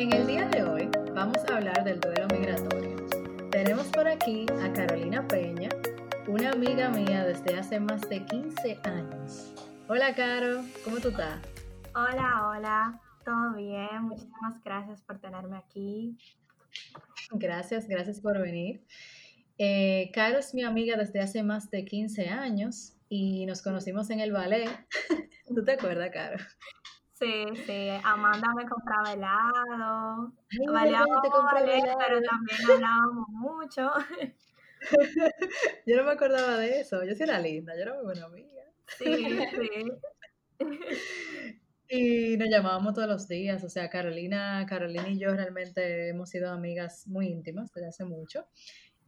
En el día de hoy vamos a hablar del duelo migratorio. Tenemos por aquí a Carolina Peña, una amiga mía desde hace más de 15 años. Hola Caro, ¿cómo tú estás? Hola, hola, todo bien, muchísimas gracias por tenerme aquí. Gracias, gracias por venir. Eh, Caro es mi amiga desde hace más de 15 años y nos conocimos en el ballet. ¿Tú te acuerdas, Caro? Sí, sí, Amanda me compraba helado, bailábamos ballet, pero también hablábamos mucho. yo no me acordaba de eso, yo sí era linda, yo era muy buena amiga. Sí, sí. Y nos llamábamos todos los días, o sea, Carolina, Carolina y yo realmente hemos sido amigas muy íntimas desde hace mucho.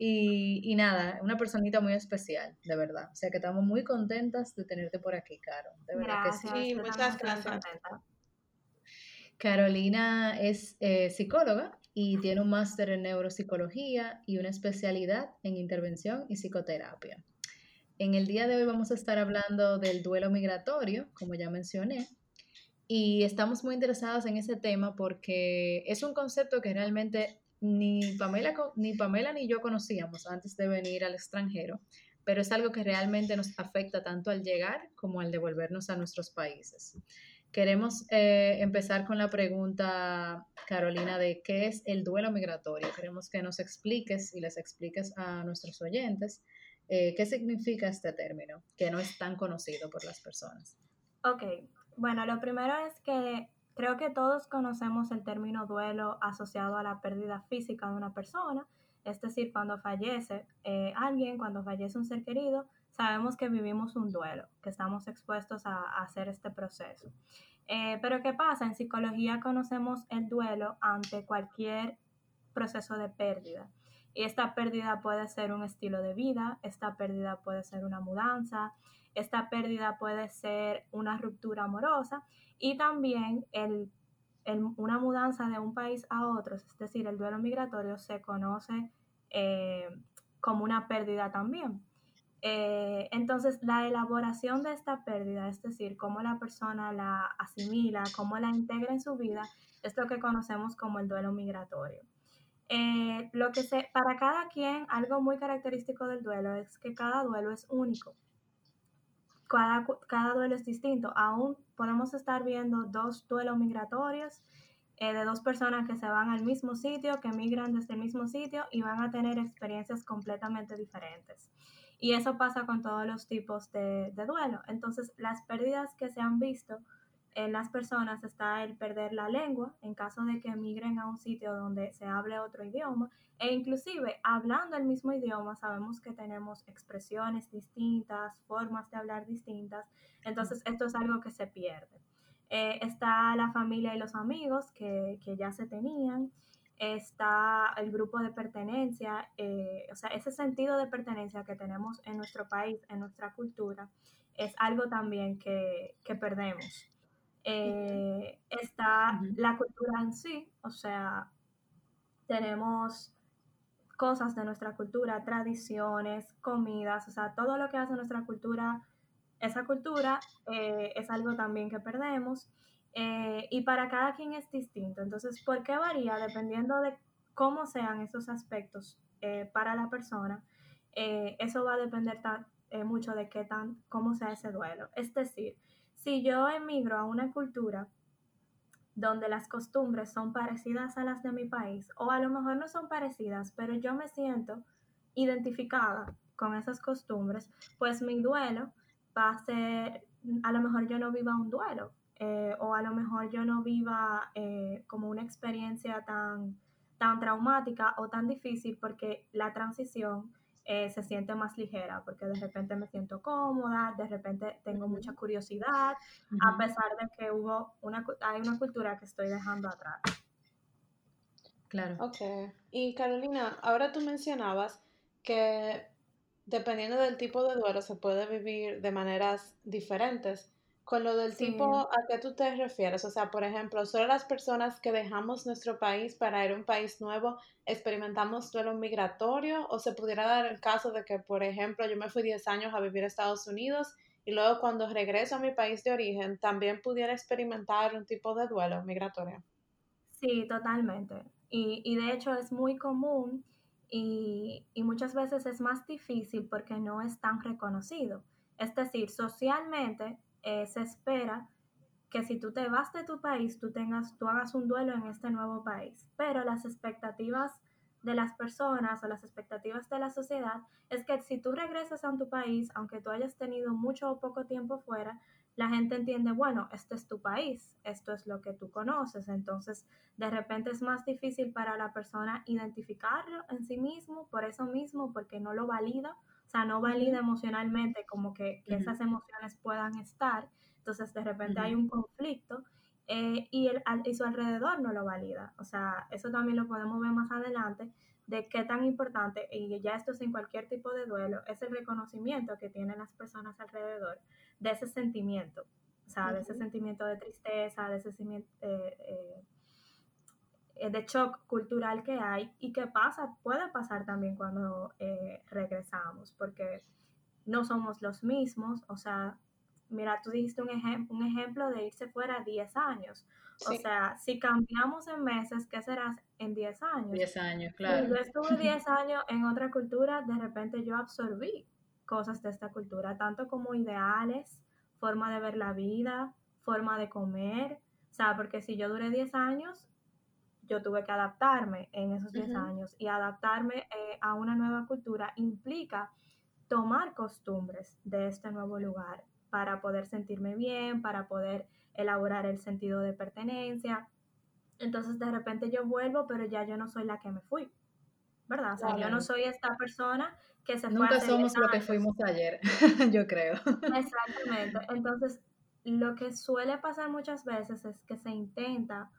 Y, nada, una personita muy especial, de verdad. O sea que estamos muy contentas de tenerte por aquí, Caro. De verdad que sí. muchas gracias. Carolina es eh, psicóloga y tiene un máster en neuropsicología y una especialidad en intervención y psicoterapia. En el día de hoy vamos a estar hablando del duelo migratorio, como ya mencioné, y estamos muy interesadas en ese tema porque es un concepto que realmente ni Pamela, ni Pamela ni yo conocíamos antes de venir al extranjero, pero es algo que realmente nos afecta tanto al llegar como al devolvernos a nuestros países. Queremos eh, empezar con la pregunta, Carolina, de qué es el duelo migratorio. Queremos que nos expliques y les expliques a nuestros oyentes eh, qué significa este término, que no es tan conocido por las personas. Ok, bueno, lo primero es que Creo que todos conocemos el término duelo asociado a la pérdida física de una persona, es decir, cuando fallece eh, alguien, cuando fallece un ser querido, sabemos que vivimos un duelo, que estamos expuestos a, hacer este proceso. Eh, pero ¿qué pasa? En psicología conocemos el duelo ante cualquier proceso de pérdida. Y esta pérdida puede ser un estilo de vida, esta pérdida puede ser una mudanza, esta pérdida puede ser una ruptura amorosa y también el, una mudanza de un país a otro, es decir, el duelo migratorio se conoce eh, como una pérdida también. Eh, entonces, la elaboración de esta pérdida, es decir, cómo la persona la asimila, cómo la integra en su vida, es lo que conocemos como el duelo migratorio. Eh, lo que se, para cada quien, algo muy característico del duelo es que cada duelo es único cada, duelo es distinto. Aún podemos estar viendo dos duelos migratorios eh, de dos personas que se van al mismo sitio, que migran desde el mismo sitio y van a tener experiencias completamente diferentes. Y eso pasa con todos los tipos de, de duelo. Entonces, las pérdidas que se han visto en las personas está el perder la lengua en caso de que emigren a un sitio donde se hable otro idioma e inclusive hablando el mismo idioma sabemos que tenemos expresiones distintas, formas de hablar distintas, entonces esto es algo que se pierde. Eh, está la familia y los amigos que, que, ya se tenían, está el grupo de pertenencia, eh, o sea, ese sentido de pertenencia que tenemos en nuestro país, en nuestra cultura, es algo también que, que perdemos. Eh, está la cultura en sí, o sea, tenemos cosas de nuestra cultura, tradiciones, comidas, o sea, todo lo que hace nuestra cultura, esa cultura eh, es algo también que perdemos eh, y para cada quien es distinto. Entonces, ¿por qué varía? Dependiendo de cómo sean esos aspectos para la persona, eso va a depender mucho de qué tan, cómo sea ese duelo. Es decir, si yo emigro a una cultura donde las costumbres son parecidas a las de mi país, o a lo mejor no son parecidas, pero yo me siento identificada con esas costumbres, pues mi duelo va a ser, a lo mejor yo no viva un duelo, eh, o a lo mejor yo no viva eh, como una experiencia tan, tan traumática o tan difícil porque la transición eh, se siente más ligera, porque de repente me siento cómoda, de repente tengo mucha curiosidad, a pesar de que hubo una, hay una cultura que estoy dejando atrás. Claro. Ok. Y Carolina, ahora tú mencionabas que dependiendo del tipo de duelo se puede vivir de maneras diferentes. Con lo del tipo, ¿a qué tú te refieres? O sea, por ejemplo, solo las personas que dejamos nuestro país para ir a un país nuevo experimentamos duelo migratorio o se pudiera dar el caso de que, por ejemplo, yo me fui 10 años a vivir a Estados Unidos y luego cuando regreso a mi país de origen también pudiera experimentar un tipo de duelo migratorio. Sí, totalmente. Y, y de hecho es muy común y, y, muchas veces es más difícil porque no es tan reconocido. Es decir, socialmente eh, se espera que si tú te vas de tu país, tú, tengas, tú hagas un duelo en este nuevo país, pero las expectativas de las personas o las expectativas de la sociedad es que si tú regresas a tu país, aunque tú hayas tenido mucho o poco tiempo fuera, la gente entiende, bueno, este es tu país, esto es lo que tú conoces, entonces de repente es más difícil para la persona identificarlo en sí mismo, por eso mismo, porque no lo valida, sea, no valida emocionalmente como que, esas emociones puedan estar, entonces de repente hay un conflicto eh, y, el, y su alrededor no lo valida, o sea, eso también lo podemos ver más adelante, de qué tan importante, y ya esto es en cualquier tipo de duelo, es el reconocimiento que tienen las personas alrededor de ese sentimiento, o sea, de ese sentimiento de tristeza, de ese sentimiento eh, eh, de shock cultural que hay y que pasa, puede pasar también cuando eh, regresamos, porque no somos los mismos, o sea, mira, tú dijiste un, un ejemplo de irse fuera 10 años. O sea, si cambiamos en meses, ¿qué será en 10 años? 10 años, claro. Si yo estuve 10 años en otra cultura, de repente yo absorbí cosas de esta cultura, tanto como ideales, forma de ver la vida, forma de comer. O sea, porque si yo duré 10 años, yo tuve que adaptarme en esos 10 años y adaptarme eh, a una nueva cultura implica tomar costumbres de este nuevo lugar para poder sentirme bien, para poder elaborar el sentido de pertenencia. Entonces de repente yo vuelvo, pero ya yo no soy la que me fui, ¿verdad? O sea, yo no soy esta persona que se Nunca somos lo que fuimos ayer, yo creo. Exactamente. Entonces, lo que suele pasar muchas veces es que se intenta,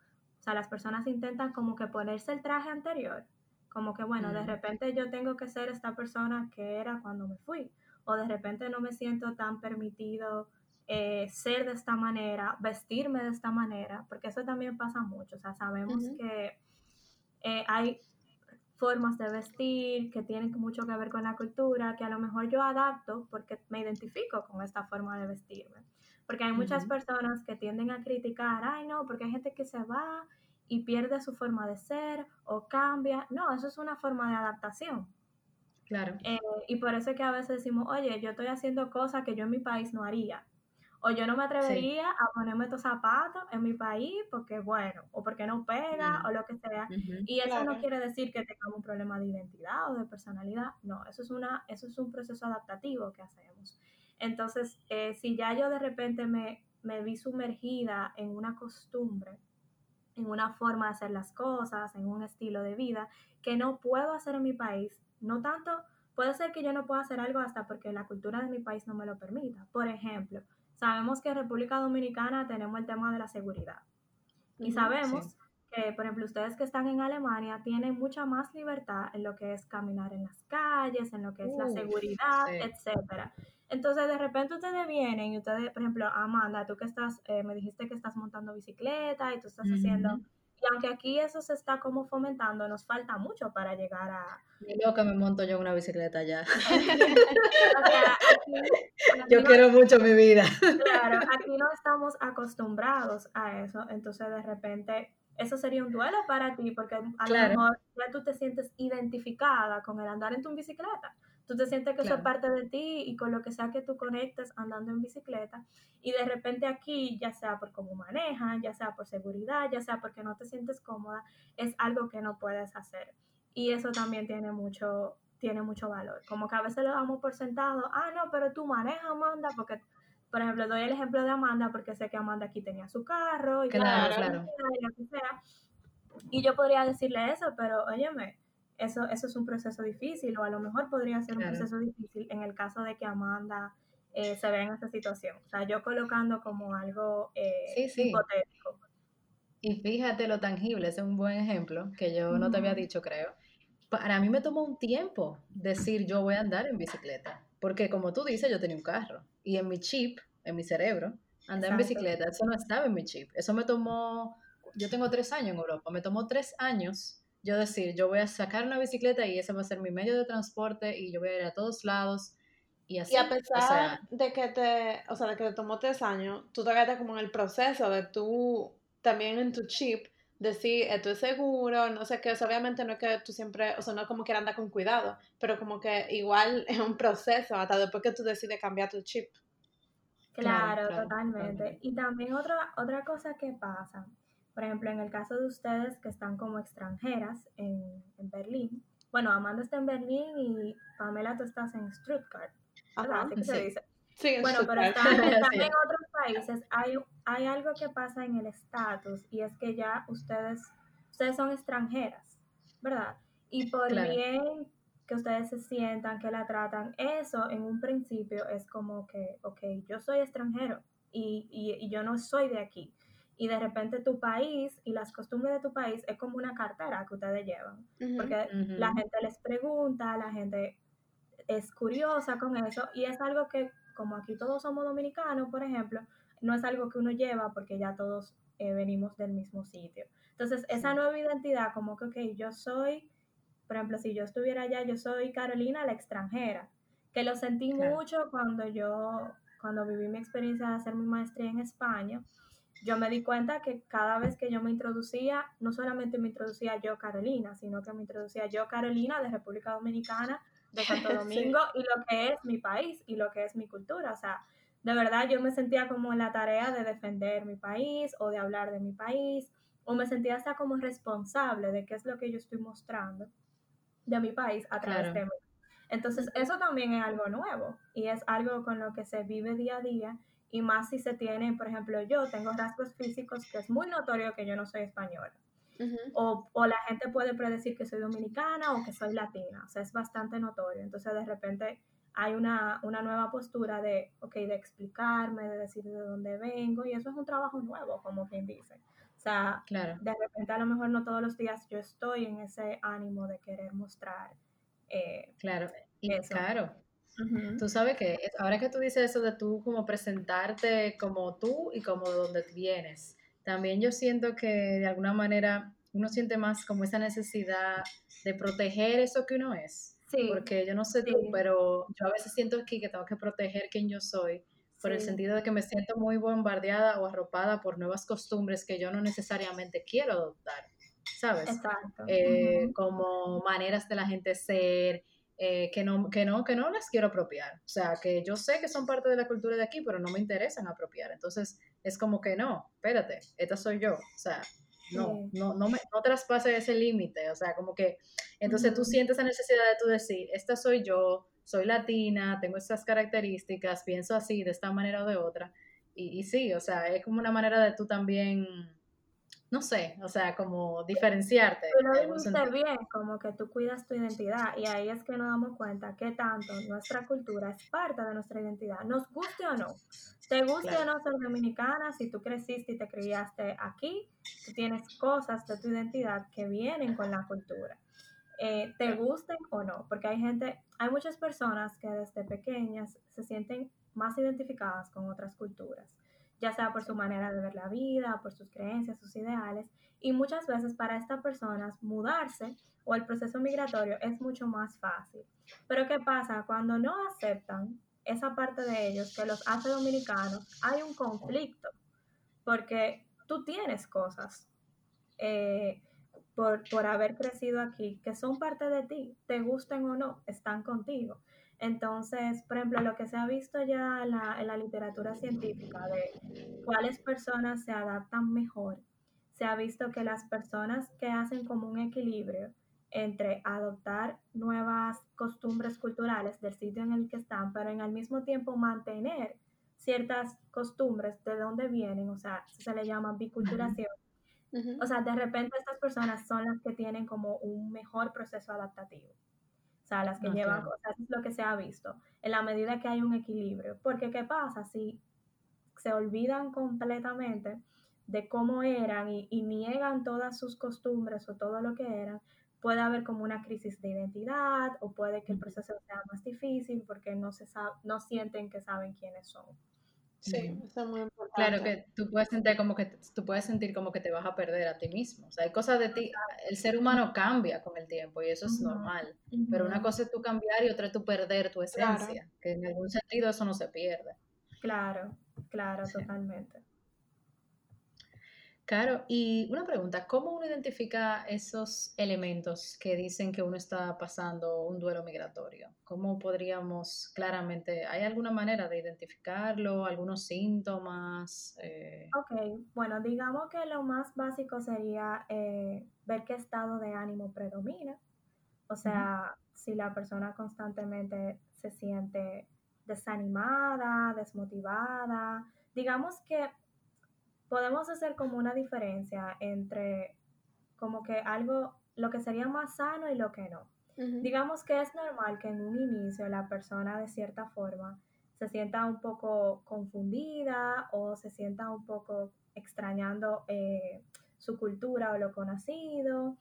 o sea, las personas intentan como que ponerse el traje anterior, como que, bueno, de repente yo tengo que ser esta persona que era cuando me fui, o de repente no me siento tan permitido eh, ser de esta manera, vestirme de esta manera, porque eso también pasa mucho, o sea, sabemos que eh, hay formas de vestir que tienen mucho que ver con la cultura, que a lo mejor yo adapto porque me identifico con esta forma de vestirme. Porque hay muchas personas que tienden a criticar, ay no, porque hay gente que se va y pierde su forma de ser o cambia. No, eso es una forma de adaptación. Claro. Eh, y por eso es que a veces decimos, oye, yo estoy haciendo cosas que yo en mi país no haría. O yo no me atrevería a ponerme estos zapatos en mi país porque, bueno, o porque no pega o lo que sea. y eso no quiere decir que tengamos un problema de identidad o de personalidad. No, eso es, una, eso es un proceso adaptativo que hacemos. Entonces, eh, si ya yo de repente me, me vi sumergida en una costumbre, en una forma de hacer las cosas, en un estilo de vida que no puedo hacer en mi país, no tanto, puede ser que yo no pueda hacer algo hasta porque la cultura de mi país no me lo permita. Por ejemplo, Sabemos que en República Dominicana tenemos el tema de la seguridad. Y sabemos que, por ejemplo, ustedes que están en Alemania tienen mucha más libertad en lo que es caminar en las calles, en lo que es la seguridad, etcétera. Entonces, de repente ustedes vienen y ustedes, por ejemplo, Amanda, tú que estás, eh, me dijiste que estás montando bicicleta y tú estás haciendo y aunque aquí eso se está como fomentando, nos falta mucho para llegar a... Yo que me monto yo una bicicleta ya. yo quiero mucho mi vida. Claro, aquí no estamos acostumbrados a eso, entonces de repente eso sería un duelo para ti, porque a lo mejor ya tú te sientes identificada con el andar en tu bicicleta. Tú te sientes que eso es parte de ti y con lo que sea que tú conectes andando en bicicleta. Y de repente aquí, ya sea por cómo manejan, ya sea por seguridad, ya sea porque no te sientes cómoda, es algo que no puedes hacer. Y eso también tiene mucho, tiene mucho valor. Como que a veces lo damos por sentado, ah, no, pero tú manejas, Amanda, porque, por ejemplo, doy el ejemplo de Amanda porque sé que Amanda aquí tenía su carro y claro, claro. Y, y yo podría decirle eso, pero óyeme, eso, eso es un proceso difícil o a lo mejor podría ser un proceso difícil en el caso de que Amanda eh, se vea en esa situación. O sea, yo colocando como algo eh, hipotético. Y fíjate lo tangible, es un buen ejemplo que yo no te había dicho, creo. Para mí me tomó un tiempo decir yo voy a andar en bicicleta, porque como tú dices, yo tenía un carro y en mi chip, en mi cerebro, andar en bicicleta, eso no estaba en mi chip. Eso me tomó, yo tengo tres años en Europa, me tomó tres años yo decir, yo voy a sacar una bicicleta y ese va a ser mi medio de transporte y yo voy a ir a todos lados y así. Y a pesar de que te, o sea, de que te tomó tres años, tú te quedaste como en el proceso de tú, también en tu chip, decir esto es seguro, no sé qué, obviamente no es que tú siempre, o sea, no como que anda con cuidado, pero como que igual es un proceso hasta después que tú decides cambiar tu chip. Claro, totalmente. Y también otra, otra cosa que pasa, por ejemplo, en el caso de ustedes que están como extranjeras en, en Berlín, bueno, Amanda está en Berlín y Pamela tú estás en Stuttgart, Ajá, Así que se dice. Sí, bueno, pero también en otros países hay, hay algo que pasa en el estatus y es que ya ustedes, ustedes son extranjeras, ¿verdad? Y por bien que ustedes se sientan, que la tratan, eso en un principio es como que, ok, yo soy extranjero y, y, yo no soy de aquí. Y de repente tu país y las costumbres de tu país es como una cartera que ustedes llevan. porque la gente les pregunta, la gente es curiosa con eso y es algo que como aquí todos somos dominicanos, por ejemplo, no es algo que uno lleva porque ya todos eh, venimos del mismo sitio. Entonces, esa nueva identidad, como que, ok, yo soy, por ejemplo, si yo estuviera allá, yo soy Carolina, la extranjera, que lo sentí mucho cuando yo, cuando viví mi experiencia de hacer mi maestría en España, yo me di cuenta que cada vez que yo me introducía, no solamente me introducía yo Carolina, sino que me introducía yo Carolina de República Dominicana, de Santo Domingo y lo que es mi país y lo que es mi cultura. O sea, de verdad yo me sentía como en la tarea de defender mi país o de hablar de mi país o me sentía hasta como responsable de qué es lo que yo estoy mostrando de mi país a través de mí. Entonces, eso también es algo nuevo y es algo con lo que se vive día a día y más si se tiene, por ejemplo, yo tengo rasgos físicos que es muy notorio que yo no soy española o, o, la gente puede predecir que soy dominicana o que soy latina, o sea, es bastante notorio. Entonces, de repente hay una, una nueva postura de, ok, de explicarme, de decir de dónde vengo, y eso es un trabajo nuevo, como quien dice. O sea, claro. de repente a lo mejor no todos los días yo estoy en ese ánimo de querer mostrar. Eh, claro, y claro. Tú sabes que ahora que tú dices eso de tú como presentarte como tú y como de donde vienes, también yo siento que de alguna manera uno siente más como esa necesidad de proteger eso que uno es. Sí. Porque yo no sé tú, pero yo a veces siento aquí que tengo que proteger quien yo soy, por el sentido de que me siento muy bombardeada o arropada por nuevas costumbres que yo no necesariamente quiero adoptar, ¿sabes? Exacto. Eh, como maneras de la gente ser, eh, que, no, que, no, que no las quiero apropiar. O sea, que yo sé que son parte de la cultura de aquí, pero no me interesan apropiar. Entonces, es como que no, espérate, esta soy yo. O sea, no, no, no, me, no traspase ese límite. O sea, como que, entonces tú sientes esa necesidad de tú decir, esta soy yo, soy latina, tengo estas características, pienso así, de esta manera o de otra. Y, y sí, o sea, es como una manera de tú también no sé, o sea, como diferenciarte. Lo dijiste bien, como que tú cuidas tu identidad y ahí es que nos damos cuenta que tanto nuestra cultura es parte de nuestra identidad, nos guste o no. Te guste o no ser dominicana, si tú creciste y te criaste aquí, tú tienes cosas de tu identidad que vienen con la cultura. Eh, te gusten o no, porque hay gente, hay muchas personas que desde pequeñas se sienten más identificadas con otras culturas ya sea por su manera de ver la vida, por sus creencias, sus ideales, y muchas veces para estas personas mudarse o el proceso migratorio es mucho más fácil. Pero ¿qué pasa? Cuando no aceptan esa parte de ellos que los hace dominicanos, hay un conflicto, porque tú tienes cosas eh, por, por haber crecido aquí que son parte de ti, te gusten o no, están contigo. Entonces, por ejemplo, lo que se ha visto ya en la, literatura científica de cuáles personas se adaptan mejor, se ha visto que las personas que hacen como un equilibrio entre adoptar nuevas costumbres culturales del sitio en el que están, pero en el mismo tiempo mantener ciertas costumbres de donde vienen, o sea, se le llama biculturación. O sea, de repente estas personas son las que tienen como un mejor proceso adaptativo o sea, las que llevan cosas, es lo que se ha visto, en la medida que hay un equilibrio. Porque, ¿qué pasa? Si se olvidan completamente de cómo eran y, niegan todas sus costumbres o todo lo que eran, puede haber como una crisis de identidad o puede que el proceso sea más difícil porque no, se no sienten que saben quiénes son. Sí, eso es muy importante. Claro que tú puedes sentir como que tú puedes sentir como que te vas a perder a ti mismo. O sea, hay cosas de ti, el ser humano cambia con el tiempo y eso es normal. Pero una cosa es tú cambiar y otra es tú perder tu esencia, que en algún sentido eso no se pierde. Claro, claro, totalmente. Claro, y una pregunta, ¿cómo uno identifica esos elementos que dicen que uno está pasando un duelo migratorio? ¿Cómo podríamos claramente, hay alguna manera de identificarlo, algunos síntomas? Eh? Ok, bueno, digamos que lo más básico sería eh, ver qué estado de ánimo predomina. O sea, si la persona constantemente se siente desanimada, desmotivada, digamos que podemos hacer como una diferencia entre como que algo, lo que sería más sano y lo que no. Digamos que es normal que en un inicio la persona de cierta forma se sienta un poco confundida o se sienta un poco extrañando eh, su cultura o lo conocido.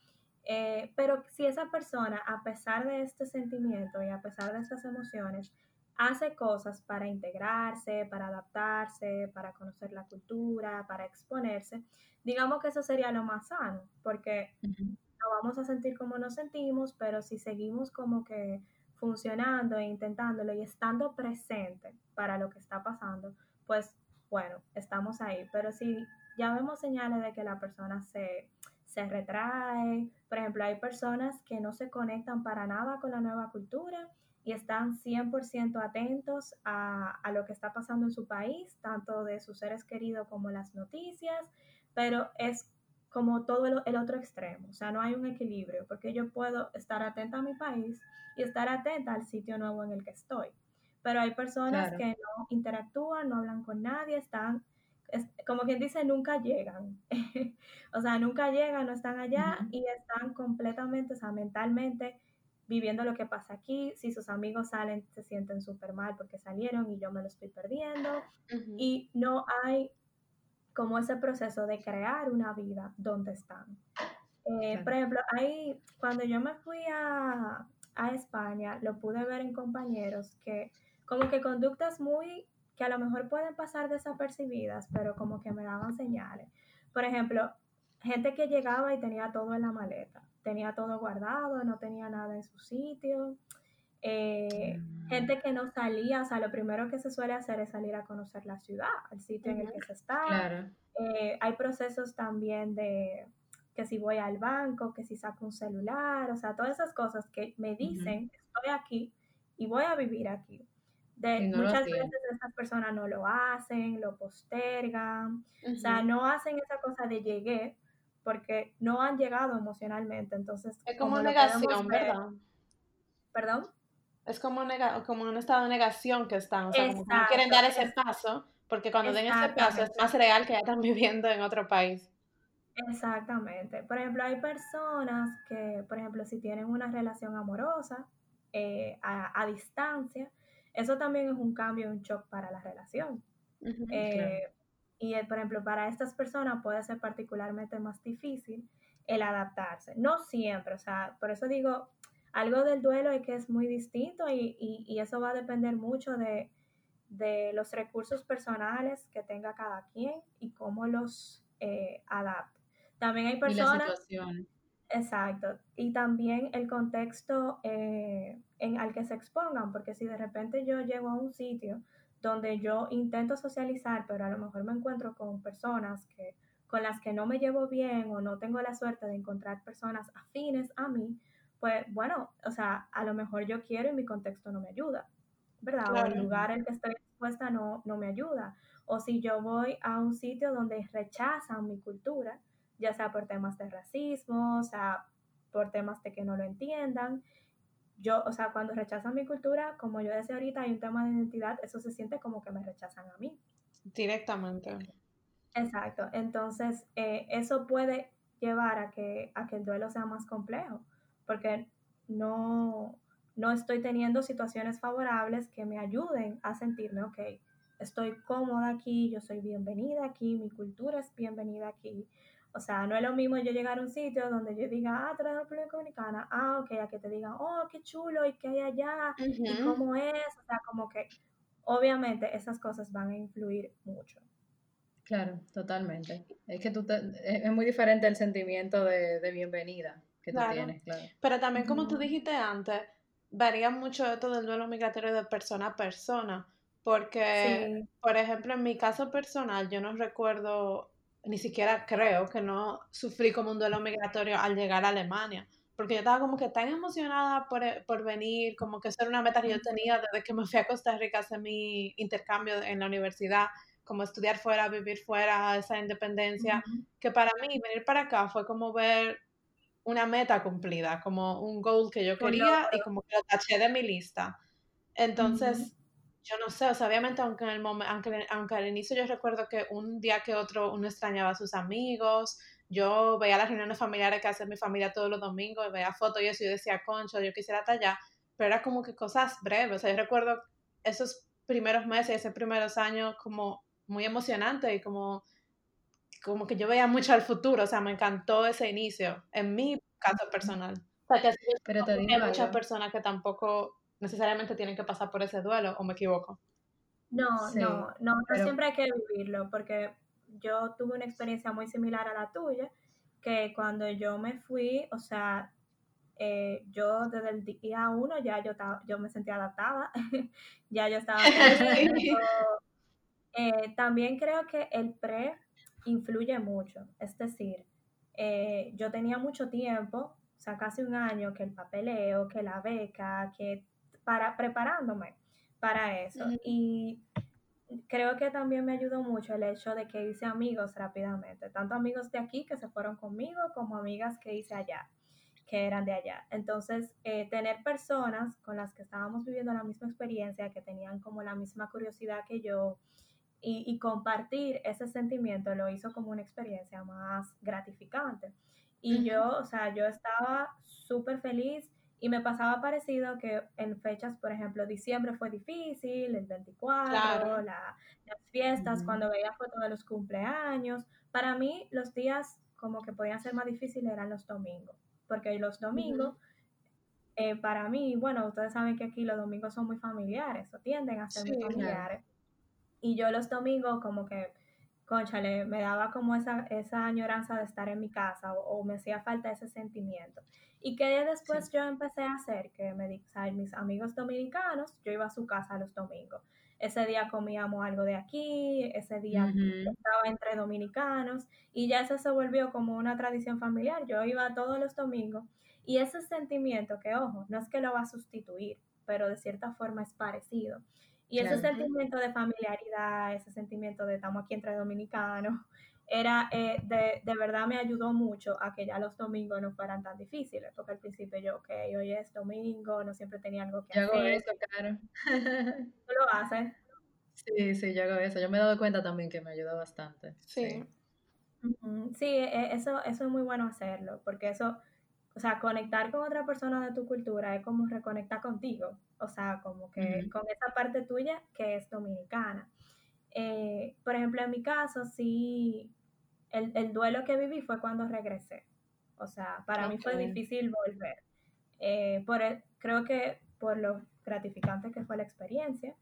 Eh, pero si esa persona, a pesar de este sentimiento y a pesar de estas emociones, hace cosas para integrarse, para adaptarse, para conocer la cultura, para exponerse, digamos que eso sería lo más sano, porque no vamos a sentir como nos sentimos, pero si seguimos como que funcionando e intentándolo y estando presente para lo que está pasando, pues bueno, estamos ahí. Pero si ya vemos señales de que la persona se, se retrae, por ejemplo, hay personas que no se conectan para nada con la nueva cultura, y están 100% atentos a, lo que está pasando en su país, tanto de sus seres queridos como las noticias, pero es como todo el, otro extremo, o sea, no hay un equilibrio, porque yo puedo estar atenta a mi país y estar atenta al sitio nuevo en el que estoy. Pero hay personas que no interactúan, no hablan con nadie, están, como quien dice, nunca llegan. o sea, nunca llegan, no están allá y están completamente, o sea, mentalmente viviendo lo que pasa aquí. Si sus amigos salen, se sienten súper mal porque salieron y yo me lo estoy perdiendo. Y no hay como ese proceso de crear una vida donde están. Eh, por ejemplo, ahí, cuando yo me fui a, a España, lo pude ver en compañeros que como que conductas muy que a lo mejor pueden pasar desapercibidas, pero como que me daban señales. Por ejemplo, gente que llegaba y tenía todo en la maleta tenía todo guardado, no tenía nada en su sitio. Eh, mm. Gente que no salía, o sea, lo primero que se suele hacer es salir a conocer la ciudad, el sitio en el que se está. Eh, hay procesos también de que si voy al banco, que si saco un celular, o sea, todas esas cosas que me dicen, estoy aquí y voy a vivir aquí. De, muchas veces esas personas no lo hacen, lo postergan, o sea, no hacen esa cosa de llegué, porque no han llegado emocionalmente. Entonces, es como, negación, ¿verdad? ¿Perdón? Es como, como un estado de negación que están, o sea, como que no quieren dar ese paso, porque cuando den ese paso es más real que ya están viviendo en otro país. Exactamente. Por ejemplo, hay personas que, por ejemplo, si tienen una relación amorosa eh, a, distancia, eso también es un cambio, un shock para la relación. Eh, por ejemplo, para estas personas puede ser particularmente más difícil el adaptarse. No siempre, o sea, por eso digo, algo del duelo es que es muy distinto y, y, eso va a depender mucho de, de, los recursos personales que tenga cada quien y cómo los eh, adapte. También hay personas... Y la situación. Exacto. Y también el contexto eh, en, al que se expongan, porque si de repente yo llego a un sitio donde yo intento socializar, pero a lo mejor me encuentro con personas que, con las que no me llevo bien o no tengo la suerte de encontrar personas afines a mí, pues bueno, o sea, a lo mejor yo quiero y mi contexto no me ayuda, ¿verdad? O el lugar en el que estoy expuesta no, no me ayuda. O si yo voy a un sitio donde rechazan mi cultura, ya sea por temas de racismo, o sea, por temas de que no lo entiendan, yo, o sea, cuando rechazan mi cultura, como yo decía ahorita, hay un tema de identidad, eso se siente como que me rechazan a mí. Directamente. Exacto. Entonces, eh, eso puede llevar a que, a que el duelo sea más complejo, porque no, no estoy teniendo situaciones favorables que me ayuden a sentirme, ok, estoy cómoda aquí, yo soy bienvenida aquí, mi cultura es bienvenida aquí, o sea, no es lo mismo yo llegar a un sitio donde yo diga, ah, tú eres de la República Dominicana, ah, ok, a que te digan, oh, qué chulo, y qué hay allá, y cómo es, o sea, como que obviamente esas cosas van a influir mucho. Claro, totalmente. Es que tú es muy diferente el sentimiento de, bienvenida que tú tienes, claro. Pero también, como tú dijiste antes, varía mucho esto del duelo migratorio de persona a persona, porque, por ejemplo, en mi caso personal, yo no recuerdo ni siquiera creo que no sufrí como un duelo migratorio al llegar a Alemania, porque yo estaba como que tan emocionada por, eh, por venir, como que eso era una meta que yo tenía desde que me fui a Costa Rica a hacer mi intercambio en la universidad, como estudiar fuera, vivir fuera, esa independencia, que para mí venir para acá fue como ver una meta cumplida, como un goal que yo quería y como que lo taché de mi lista. Entonces, yo no sé, o sea, obviamente aunque, en el aunque, aunque al inicio yo recuerdo que un día que otro uno extrañaba a sus amigos, yo veía las reuniones familiares que hace mi familia todos los domingos, veía fotos y eso, yo decía, concho, yo quisiera estar allá, pero era como que cosas breves, o sea, yo recuerdo esos primeros meses, esos primeros años como muy emocionante y como, como que yo veía mucho al futuro, o sea, me encantó ese inicio, en mi caso personal. O sea, que pero te digo hay muchas personas que tampoco necesariamente tienen que pasar por ese duelo, ¿o me equivoco? No, no, no, no siempre hay que vivirlo, porque yo tuve una experiencia muy similar a la tuya, que cuando yo me fui, o sea, eh, yo desde el día uno ya yo, yo me sentía adaptada, ya yo estaba... eh, también creo que el pre influye mucho, es decir, eh, yo tenía mucho tiempo, o sea, casi un año, que el papeleo, que la beca, que para preparándome para eso. Y creo que también me ayudó mucho el hecho de que hice amigos rápidamente, tanto amigos de aquí que se fueron conmigo como amigas que hice allá, que eran de allá. Entonces, eh, tener personas con las que estábamos viviendo la misma experiencia, que tenían como la misma curiosidad que yo, y, y compartir ese sentimiento lo hizo como una experiencia más gratificante. Y yo, o sea, yo estaba súper feliz y me pasaba parecido que en fechas, por ejemplo, diciembre fue difícil, el 24, las fiestas, cuando veía fotos de los cumpleaños. Para mí, los días como que podían ser más difíciles eran los domingos, porque los domingos, eh, para mí, bueno, ustedes saben que aquí los domingos son muy familiares, o tienden a ser muy familiares. Y yo los domingos como que conchale, me daba como esa, esa añoranza de estar en mi casa o, me hacía falta ese sentimiento. Y que después yo empecé a hacer, que me o mis amigos dominicanos, yo iba a su casa los domingos. Ese día comíamos algo de aquí, ese día estaba entre dominicanos y ya eso se volvió como una tradición familiar. Yo iba todos los domingos y ese sentimiento que, ojo, no es que lo va a sustituir, pero de cierta forma es parecido. Y ese sentimiento de familiaridad, ese sentimiento de estamos aquí entre dominicanos, era eh, de, de, verdad me ayudó mucho a que ya los domingos no fueran tan difíciles, porque al principio yo, ok, hoy es domingo, no siempre tenía algo que yo hacer. Yo hago eso, claro. ¿Tú lo haces? Sí, sí, yo hago eso. Yo me he dado cuenta también que me ayuda bastante. Sí. Sí, e, eso, eso es muy bueno hacerlo, porque eso o sea, conectar con otra persona de tu cultura es como reconectar contigo, o sea, como que con esa parte tuya que es dominicana. Eh, por ejemplo, en mi caso, sí, el, duelo que viví fue cuando regresé. O sea, para mí fue difícil volver. Eh, por creo que por lo gratificante que fue la experiencia,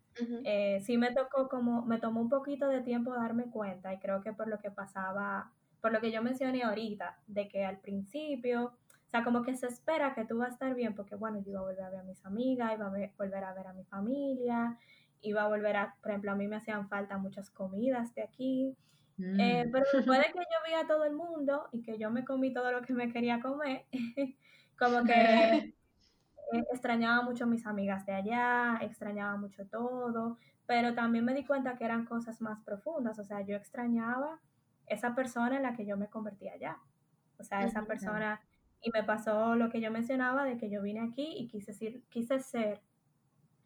eh, sí me tocó como, me tomó un poquito de tiempo darme cuenta y creo que por lo que pasaba, por lo que yo mencioné ahorita, de que al principio o sea, como que se espera que tú vas a estar bien porque, bueno, yo iba a volver a ver a mis amigas, iba a volver a ver a mi familia, iba a volver a, por ejemplo, a mí me hacían falta muchas comidas de aquí. Eh, mm. pero después de que yo vi a todo el mundo y que yo me comí todo lo que me quería comer, como que eh, extrañaba mucho a mis amigas de allá, extrañaba mucho todo, pero también me di cuenta que eran cosas más profundas, o sea, yo extrañaba esa persona en la que yo me convertí allá, o sea, esa persona y me pasó lo que yo mencionaba de que yo vine aquí y quise ser, quise ser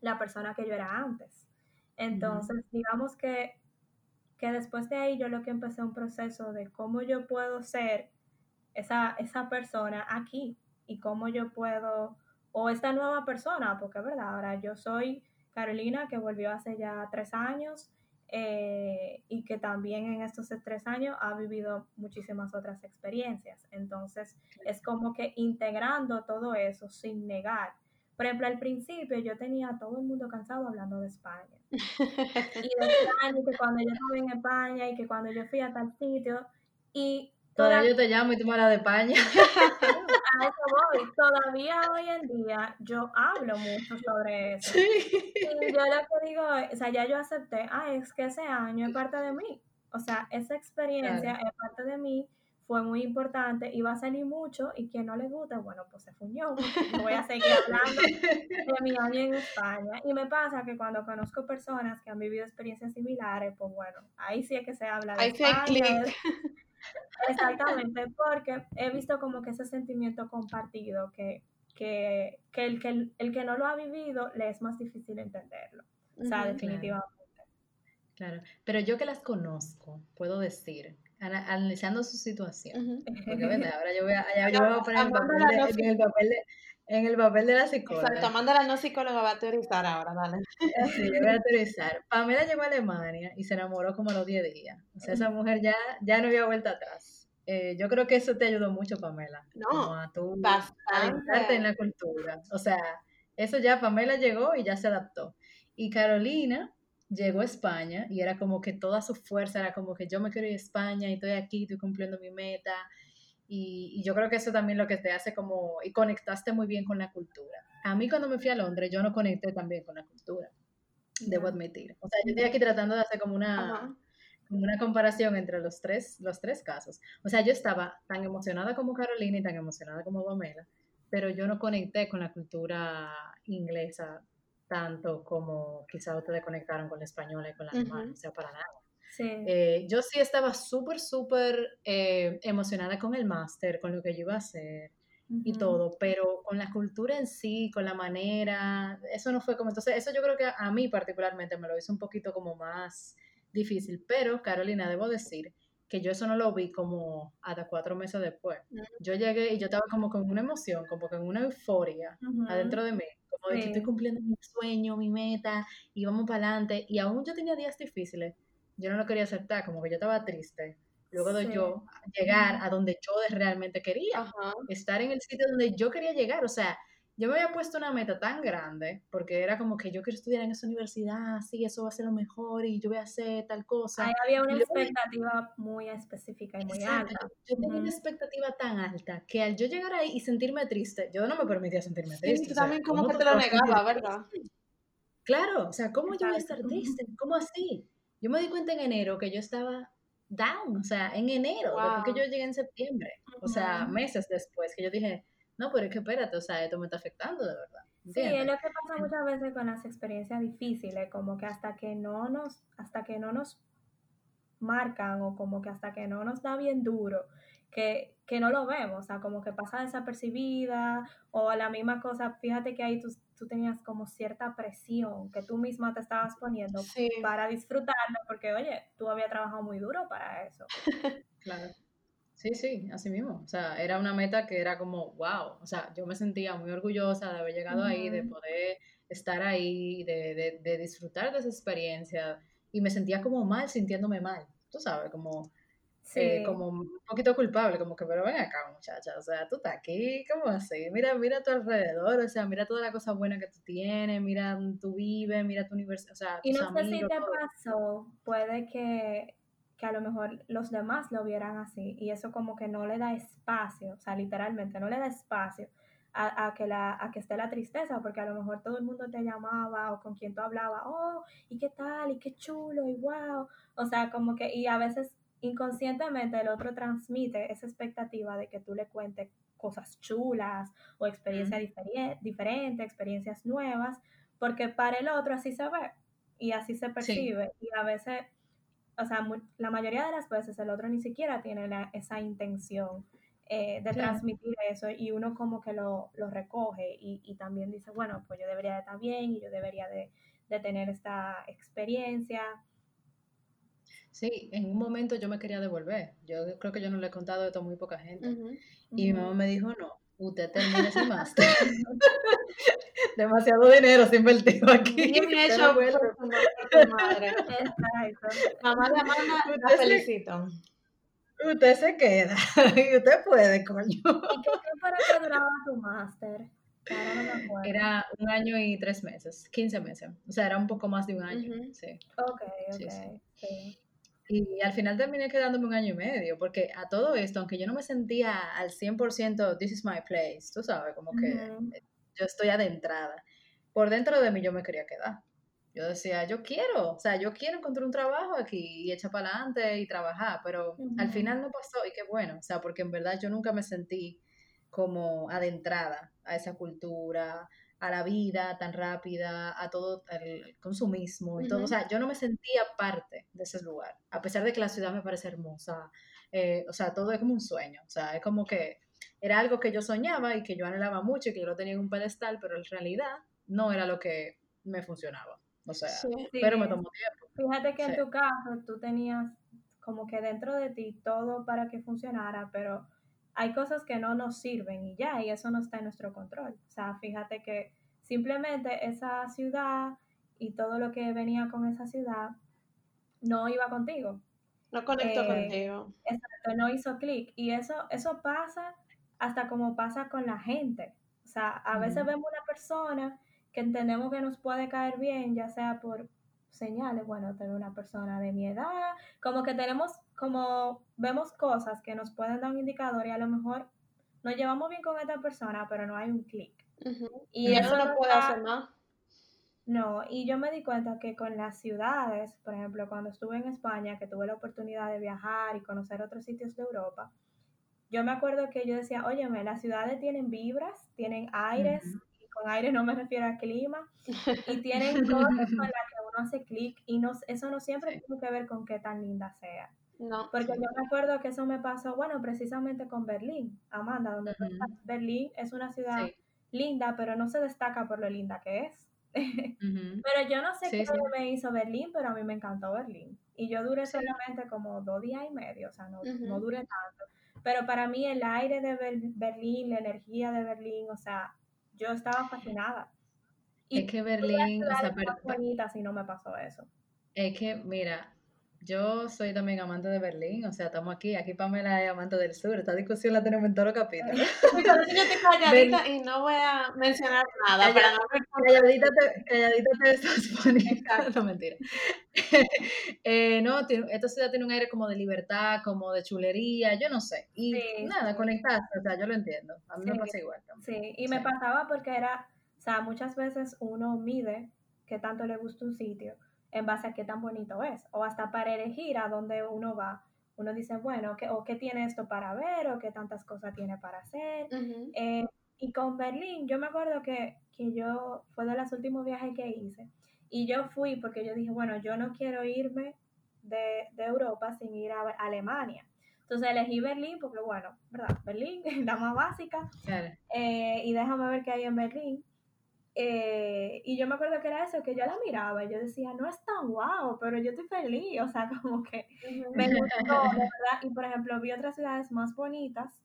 la persona que yo era antes. Entonces, digamos que, que después de ahí yo lo que empecé un proceso de cómo yo puedo ser esa, esa persona aquí y cómo yo puedo, o esta nueva persona, porque es verdad, ahora yo soy Carolina que volvió hace ya tres años eh, y que también en estos tres años ha vivido muchísimas otras experiencias. Entonces, es como que integrando todo eso sin negar. Por ejemplo, al principio yo tenía a todo el mundo cansado hablando de España. y de España, y que cuando yo estaba en España, y que cuando yo fui a tal sitio, y Todavía yo te llamo y tú me hablas de España. A eso voy. Todavía hoy en día yo hablo mucho sobre eso. Y yo lo que digo, o sea, ya yo acepté, ah, es que ese año es parte de mí. O sea, esa experiencia es parte de mí fue muy importante, iba a salir mucho y quien no le gusta, bueno, pues se fuñó. Voy a seguir hablando de mi año en España. Y me pasa que cuando conozco personas que han vivido experiencias similares, pues bueno, ahí sí es que se habla de España. Exactamente, porque he visto como que ese sentimiento compartido, que, que, que, el, que el, que no lo ha vivido le es más difícil entenderlo. O sea, definitivamente. Claro, pero yo que las conozco, puedo decir analizando su situación. Porque ahora yo voy a, yo voy a poner el papel de, en, el papel de, en el papel de la psicóloga. Exacto, la no psicóloga va a teorizar ahora, dale. Sí, yo voy a teorizar. Pamela llegó a Alemania y se enamoró como a los 10 días. O sea, esa mujer ya, ya no había vuelta atrás. Eh, yo creo que eso te ayudó mucho, Pamela. No, como a tú en la cultura. O sea, eso ya Pamela llegó y ya se adaptó. Y Carolina, llegó a España y era como que toda su fuerza era como que yo me quiero ir a España y estoy aquí, estoy cumpliendo mi meta. Y, yo creo que eso también lo que te hace como, y conectaste muy bien con la cultura. A mí cuando me fui a Londres, yo no conecté tan bien con la cultura, debo admitir. O sea, yo estoy aquí tratando de hacer como una, una comparación entre los tres, los tres casos. O sea, yo estaba tan emocionada como Carolina y tan emocionada como Pamela, pero yo no conecté con la cultura inglesa tanto como quizá ustedes conectaron con la española y con la alemana, o sea, para nada. Eh, yo sí estaba súper, súper eh, emocionada con el máster, con lo que yo iba a hacer y todo, pero con la cultura en sí, con la manera, eso no fue como, entonces eso yo creo que a mí particularmente me lo hizo un poquito como más difícil, pero Carolina, debo decir que yo eso no lo vi como hasta cuatro meses después. Yo llegué y yo estaba como con una emoción, como con una euforia adentro de mí, como de que estoy cumpliendo mi sueño, mi meta, y vamos para adelante. Y aún yo tenía días difíciles, yo no lo quería aceptar, como que yo estaba triste. Luego de yo llegar a donde yo realmente quería, estar en el sitio donde yo quería llegar, o sea, yo me había puesto una meta tan grande, porque era como que yo quiero estudiar en esa universidad, sí, eso va a ser lo mejor y yo voy a hacer tal cosa. Ahí había una expectativa muy específica y muy alta. Yo tenía una expectativa tan alta que al yo llegar ahí y sentirme triste, yo no me permitía sentirme triste. Sí, también como que te lo negaba, ¿verdad? Claro, o sea, ¿cómo yo voy a estar triste? ¿Cómo así? Yo me di cuenta en enero que yo estaba down, o sea, en enero, después que yo llegué en septiembre, o sea, meses después, que yo dije, no, pero es que espérate, o sea, esto me está afectando de verdad. Sí, es lo que pasa muchas veces con las experiencias difíciles, como que hasta que no nos, hasta que no nos marcan o como que hasta que no nos da bien duro, que, que no lo vemos, o sea, como que pasa desapercibida o la misma cosa, fíjate que ahí tú, tú tenías como cierta presión que tú misma te estabas poniendo para disfrutarlo, porque oye, tú habías trabajado muy duro para eso. claro. Sí, sí, así mismo. O sea, era una meta que era como, wow. O sea, yo me sentía muy orgullosa de haber llegado ahí, de poder estar ahí, de, de, disfrutar de esa experiencia. Y me sentía como mal, sintiéndome mal. Tú sabes, como, eh, como un poquito culpable, como que, pero ven acá, muchacha. O sea, tú estás aquí, ¿cómo así? Mira, mira a tu alrededor, o sea, mira toda la cosa buena que tú tienes, mira tú vives, mira tu universidad, o sea, Y no sé si te pasó, puede que que a lo mejor los demás lo vieran así y eso como que no le da espacio, o sea, literalmente no le da espacio a, que, la, a que esté la tristeza, porque a lo mejor todo el mundo te llamaba o con quien tú hablabas, oh, y qué tal, y qué chulo, y wow, o sea, como que, y a veces inconscientemente el otro transmite esa expectativa de que tú le cuentes cosas chulas o experiencias diferentes, experiencias nuevas, porque para el otro así se ve y así se percibe, y a veces o sea, la mayoría de las veces el otro ni siquiera tiene esa intención eh, de transmitir eso y uno como que lo, recoge y, también dice, bueno, pues yo debería de estar bien y yo debería de, tener esta experiencia. Sí, en un momento yo me quería devolver. Yo creo que yo no le he contado esto a muy poca gente. Y mi mamá me dijo, no, usted termina ese máster. Demasiado dinero se invertido aquí. Y me hecho madre. Mamá de Amanda, la felicito. Usted se queda y usted puede, coño. ¿Y qué era que duraba tu máster? Era un año y tres meses, 15 meses. O sea, era un poco más de un año. sí. Ok, ok. Sí, Y al final terminé quedándome un año y medio, porque a todo esto, aunque yo no me sentía al 100% this is my place, tú sabes, como que yo estoy adentrada. Por dentro de mí yo me quería quedar. Yo decía, yo quiero, o sea, yo quiero encontrar un trabajo aquí y echar para adelante y trabajar, pero al final no pasó y qué bueno, o sea, porque en verdad yo nunca me sentí como adentrada a esa cultura, a la vida tan rápida, a todo el consumismo y todo. O sea, yo no me sentía parte de ese lugar, a pesar de que la ciudad me parece hermosa. Eh, o sea, todo es como un sueño. O sea, es como que era algo que yo soñaba y que yo anhelaba mucho y que yo lo tenía en un pedestal, pero en realidad no era lo que me funcionaba. O sea, pero me tomó tiempo. Fíjate que en tu caso tú tenías como que dentro de ti todo para que funcionara, pero hay cosas que no nos sirven y ya, y eso no está en nuestro control. O sea, fíjate que simplemente esa ciudad y todo lo que venía con esa ciudad no iba contigo. No conectó eh, contigo. Exacto, no hizo clic. Y eso, eso pasa hasta como pasa con la gente. O sea, a veces vemos una persona que entendemos que nos puede caer bien, ya sea por señales, bueno, tener una persona de mi edad, como que tenemos, como vemos cosas que nos pueden dar un indicador y a lo mejor nos llevamos bien con esta persona, pero no hay un clic. Y eso no puede hacer más. No, y yo me di cuenta que con las ciudades, por ejemplo, cuando estuve en España, que tuve la oportunidad de viajar y conocer otros sitios de Europa, yo me acuerdo que yo decía, óyeme, las ciudades tienen vibras, tienen aires, y con aire no me refiero a clima, y tienen cosas con las que uno hace clic, y no, eso no siempre tiene que ver con qué tan linda sea. No. Porque yo me acuerdo que eso me pasó, bueno, precisamente con Berlín, Amanda, donde Berlín es una ciudad linda, pero no se destaca por lo linda que es. pero yo no sé qué me hizo Berlín, pero a mí me encantó Berlín. Y yo duré solamente como dos días y medio, o sea, no, no duré tanto. Pero para mí el aire de Berlín, la energía de Berlín, o sea, yo estaba fascinada. Y es que Berlín, o sea, bonita si no me pasó eso. Es que, mira, yo soy también amante de Berlín, o sea, estamos aquí, aquí Pamela es amante del sur, esta discusión la tenemos en todos los capítulos. yo estoy calladita y no voy a mencionar nada para no calladita, te, calladita te estás poniendo, no mentira. eh, no, esta ciudad tiene un aire como de libertad, como de chulería, yo no sé, y nada, conectaste, o sea, yo lo entiendo, a mí me pasa igual. También. Sí, y me pasaba porque era, o sea, muchas veces uno mide qué tanto le gusta un sitio, en base a qué tan bonito es, o hasta para elegir a dónde uno va. Uno dice, bueno, ¿qué, o qué tiene esto para ver, o qué tantas cosas tiene para hacer. Eh, y con Berlín, yo me acuerdo que, que yo, fue de los últimos viajes que hice, y yo fui porque yo dije, bueno, yo no quiero irme de, de Europa sin ir a Alemania. Entonces elegí Berlín porque, bueno, ¿verdad? Berlín es la más básica. Eh, y déjame ver qué hay en Berlín. Eh, y yo me acuerdo que era eso, que yo la miraba y yo decía, no es tan guau, pero yo estoy feliz, o sea, como que me gustó, verdad. Y por ejemplo, vi otras ciudades más bonitas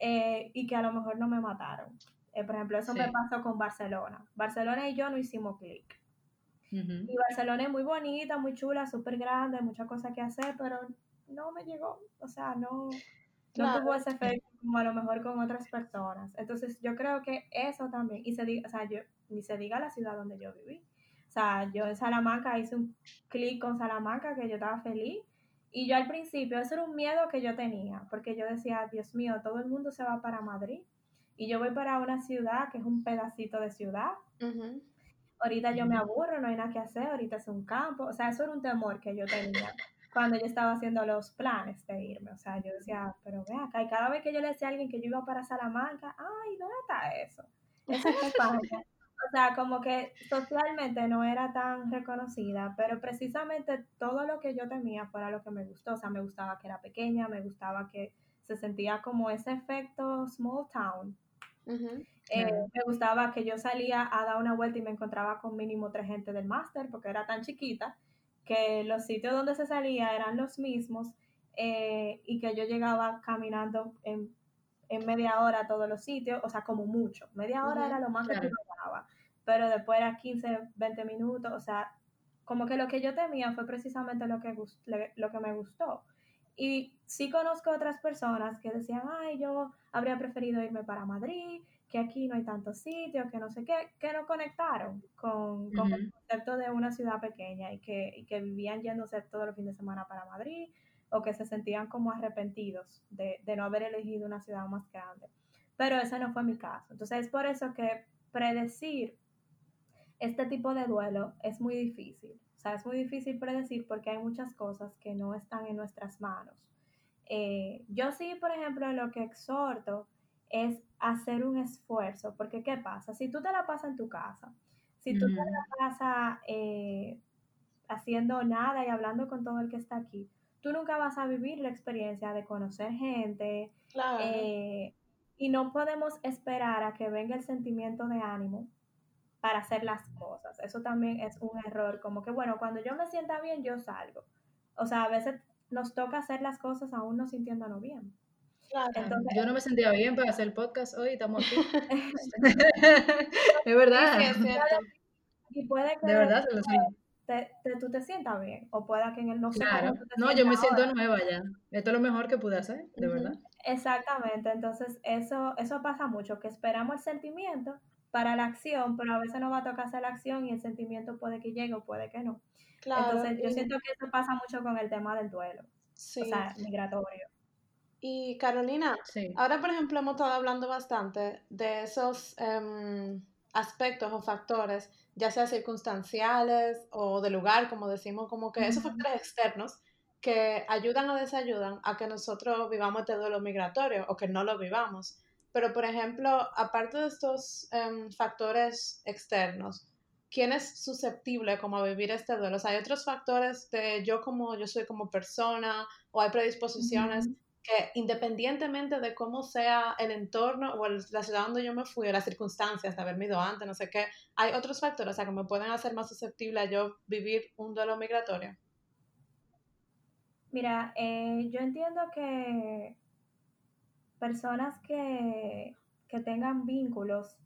eh, y que a lo mejor no me mataron. Eh, por ejemplo, eso me pasó con Barcelona. Barcelona y yo no hicimos clic. Y Barcelona es muy bonita, muy chula, súper grande, muchas cosas que hacer, pero no me llegó, o sea, no, no tuvo ese efecto como a lo mejor con otras personas. Entonces yo creo que eso también, y se diga, o sea, yo, ni se diga la ciudad donde yo viví. O sea, yo en Salamanca hice un clic con Salamanca que yo estaba feliz. Y yo al principio, eso era un miedo que yo tenía, porque yo decía, Dios mío, todo el mundo se va para Madrid. Y yo voy para una ciudad que es un pedacito de ciudad. Ahorita yo me aburro, no hay nada que hacer, ahorita es un campo. O sea, eso era un temor que yo tenía cuando yo estaba haciendo los planes de irme. O sea, yo decía, pero ve acá, y cada vez que yo le decía a alguien que yo iba para Salamanca, ay, ¿dónde está eso? Eso es. O sea, como que socialmente no era tan reconocida, pero precisamente todo lo que yo temía fuera lo que me gustó. O sea, me gustaba que era pequeña, me gustaba que se sentía como ese efecto small town. Eh, me gustaba que yo salía a dar una vuelta y me encontraba con mínimo tres gente del máster porque era tan chiquita que los sitios donde se salía eran los mismos eh, y que yo llegaba caminando en, media hora a todos los sitios, o sea, como mucho. Media hora era lo más que yo llegaba, pero después era 15, 20 minutos, o sea, como que lo que yo temía fue precisamente lo que, lo que me gustó. Y sí conozco otras personas que decían, ay, yo habría preferido irme para Madrid, que aquí no hay tantos sitios, que no sé qué, que no conectaron con, el concepto de una ciudad pequeña y que, que vivían yéndose todos los fines de semana para Madrid o que se sentían como arrepentidos de, de, no haber elegido una ciudad más grande. Pero ese no fue mi caso. Entonces es por eso que predecir este tipo de duelo es muy difícil. O sea, es muy difícil predecir porque hay muchas cosas que no están en nuestras manos. Eh, yo sí, por ejemplo, lo que exhorto es hacer un esfuerzo, porque ¿qué pasa? Si tú te la pasas en tu casa, si tú te la pasas eh, haciendo nada y hablando con todo el que está aquí, tú nunca vas a vivir la experiencia de conocer gente. Eh, y no podemos esperar a que venga el sentimiento de ánimo para hacer las cosas. Eso también es un error, como que bueno, cuando yo me sienta bien, yo salgo. O sea, a veces nos toca hacer las cosas aún no sintiéndonos bien. Yo no me sentía bien para hacer el podcast hoy, estamos aquí. es verdad. Y puede que de verdad, te, tú te sientas bien, o pueda que en el no Claro, no, yo me siento nueva ya. Esto es lo mejor que pude hacer, de verdad. Exactamente, entonces eso, eso pasa mucho, que esperamos el sentimiento para la acción, pero a veces no va a tocar hacer la acción y el sentimiento puede que llegue o puede que no. Claro, entonces yo siento que eso pasa mucho con el tema del duelo, sí. o sea, migratorio. Y Carolina, ahora por ejemplo hemos estado hablando bastante de esos em, aspectos o factores ya sea circunstanciales o de lugar, como decimos, como que esos factores externos que ayudan o desayudan a que nosotros vivamos este duelo migratorio o que no lo vivamos. Pero, por ejemplo, aparte de estos em, factores externos, ¿quién es susceptible como a vivir este duelo? O sea, hay otros factores de yo como yo soy como persona o hay predisposiciones que independientemente de cómo sea el entorno o la ciudad donde yo me fui o las circunstancias de haberme ido antes, no sé qué, hay otros factores o sea, que me pueden hacer más susceptible a yo vivir un duelo migratorio. Mira, eh, yo entiendo que personas que, que tengan vínculos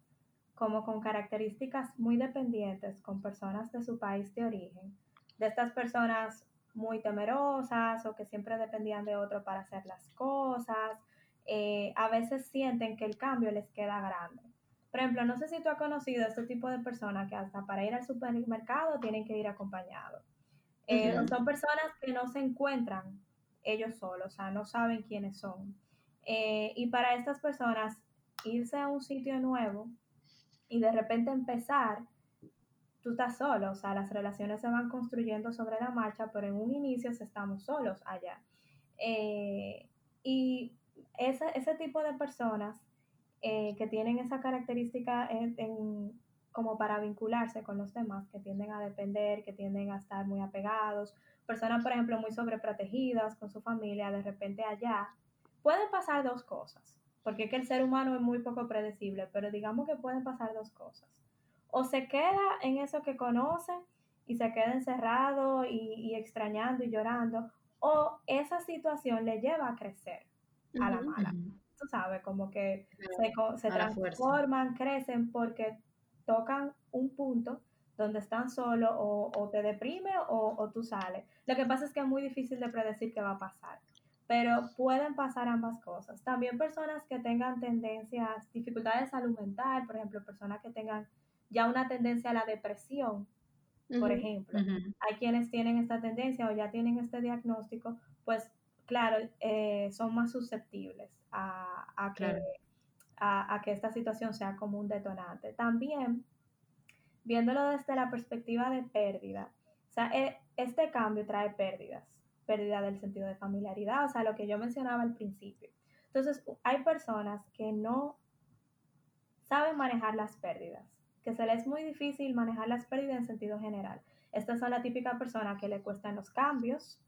como con características muy dependientes con personas de su país de origen, de estas personas muy temerosas o que siempre dependían de otro para hacer las cosas. Eh, a veces sienten que el cambio les queda grande. Por ejemplo, no sé si tú has conocido a este tipo de personas que hasta para ir al supermercado tienen que ir acompañados. Eh, son personas que no se encuentran ellos solos, o sea, no saben quiénes son. Eh, y para estas personas, irse a un sitio nuevo y de repente empezar tú estás solo, o sea, las relaciones se van construyendo sobre la marcha, pero en un inicio estamos solos allá. Eh, y ese, ese, tipo de personas eh, que tienen esa característica como para vincularse con los demás, que tienden a depender, que tienden a estar muy apegados, personas, por ejemplo, muy sobreprotegidas con su familia, de repente allá, pueden pasar dos cosas, porque es que el ser humano es muy poco predecible, pero digamos que pueden pasar dos cosas o se queda en eso que conoce y se queda encerrado y, extrañando y llorando, o esa situación le lleva a crecer a la mala. Tú sabes, como que se, transforman, crecen porque tocan un punto donde están solos o, te deprime o, o, tú sales. Lo que pasa es que es muy difícil de predecir qué va a pasar, pero pueden pasar ambas cosas. También personas que tengan tendencias, dificultades de salud mental, por ejemplo, personas que tengan ya una tendencia a la depresión, por ejemplo. Hay quienes tienen esta tendencia o ya tienen este diagnóstico, pues claro, eh, son más susceptibles a, que, a, que esta situación sea como un detonante. También, viéndolo desde la perspectiva de pérdida, o sea, e, este cambio trae pérdidas, pérdida del sentido de familiaridad, o sea, lo que yo mencionaba al principio. Entonces, hay personas que no saben manejar las pérdidas que se le es muy difícil manejar las pérdidas en sentido general. Estas son la típica persona que le cuestan los cambios,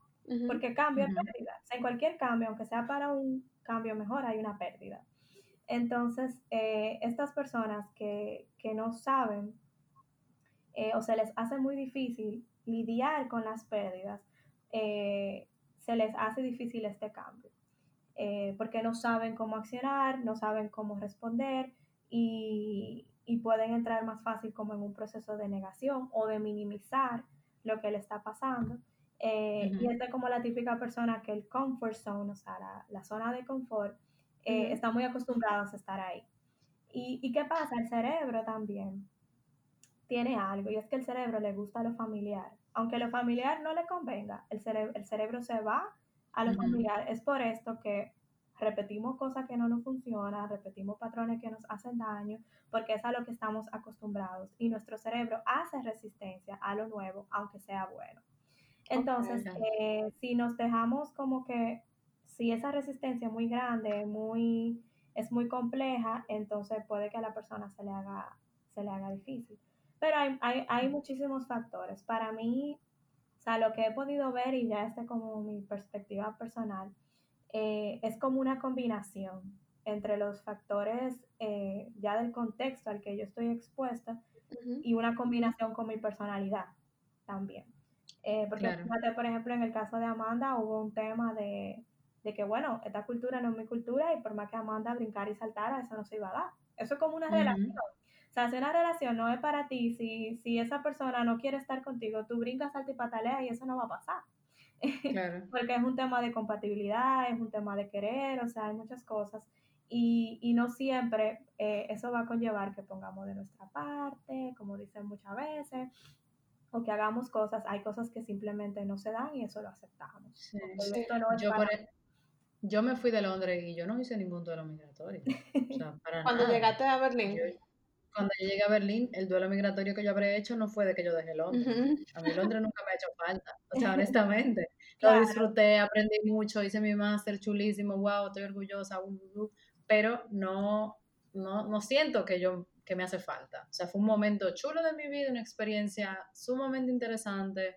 porque cambio es pérdida. en cualquier cambio, aunque sea para un cambio mejor, hay una pérdida. Entonces, eh, estas personas que, no saben eh, o se les hace muy difícil lidiar con las pérdidas, eh, se les hace difícil este cambio, porque no saben cómo accionar, no saben cómo responder y, y pueden entrar más fácil como en un proceso de negación o de minimizar lo que le está pasando. Eh, y esta es como la típica persona que el comfort zone, o sea, la, zona de confort, eh, está muy acostumbrados a estar ahí. ¿Y, ¿Y qué pasa? El cerebro también tiene algo, y es que el cerebro le gusta lo familiar. Aunque lo familiar no le convenga, el, cerebro, el cerebro se va a lo familiar. Es por esto que repetimos cosas que no nos funcionan, repetimos patrones que nos hacen daño, porque es a lo que estamos acostumbrados y nuestro cerebro hace resistencia a lo nuevo, aunque sea bueno. Entonces, eh, si nos dejamos como que, si esa resistencia es muy grande, muy, es muy compleja, entonces puede que a la persona se le haga, se le haga difícil. Pero hay, hay, hay muchísimos factores. Para mí, o sea, lo que he podido ver, y ya este como mi perspectiva personal, eh, es como una combinación entre los factores eh, ya del contexto al que yo estoy expuesta y una combinación con mi personalidad también. Eh, porque fíjate, por ejemplo, en el caso de Amanda hubo un tema de, de, que, bueno, esta cultura no es mi cultura y por más que Amanda brincar y saltara, eso no se iba a dar. Eso es como una relación. O sea, si una relación no es para ti, si, si esa persona no quiere estar contigo, tú brincas, saltas y pataleas y eso no va a pasar. Claro. Porque es un tema de compatibilidad, es un tema de querer, o sea, hay muchas cosas. Y, y no siempre eh, eso va a conllevar que pongamos de nuestra parte, como dicen muchas veces, o que hagamos cosas. Hay cosas que simplemente no se dan y eso lo aceptamos. yo, yo, me fui de Londres y yo no hice ningún duelo migratorio. O sea, para Cuando llegaste a Berlín cuando yo llegué a Berlín, el duelo migratorio que yo habré hecho no fue de que yo dejé Londres. A mí Londres nunca me ha hecho falta, o sea, honestamente. Lo disfruté, aprendí mucho, hice mi máster chulísimo, wow, estoy orgullosa, pero no, no, no siento que yo que me hace falta. O sea, fue un momento chulo de mi vida, una experiencia sumamente interesante,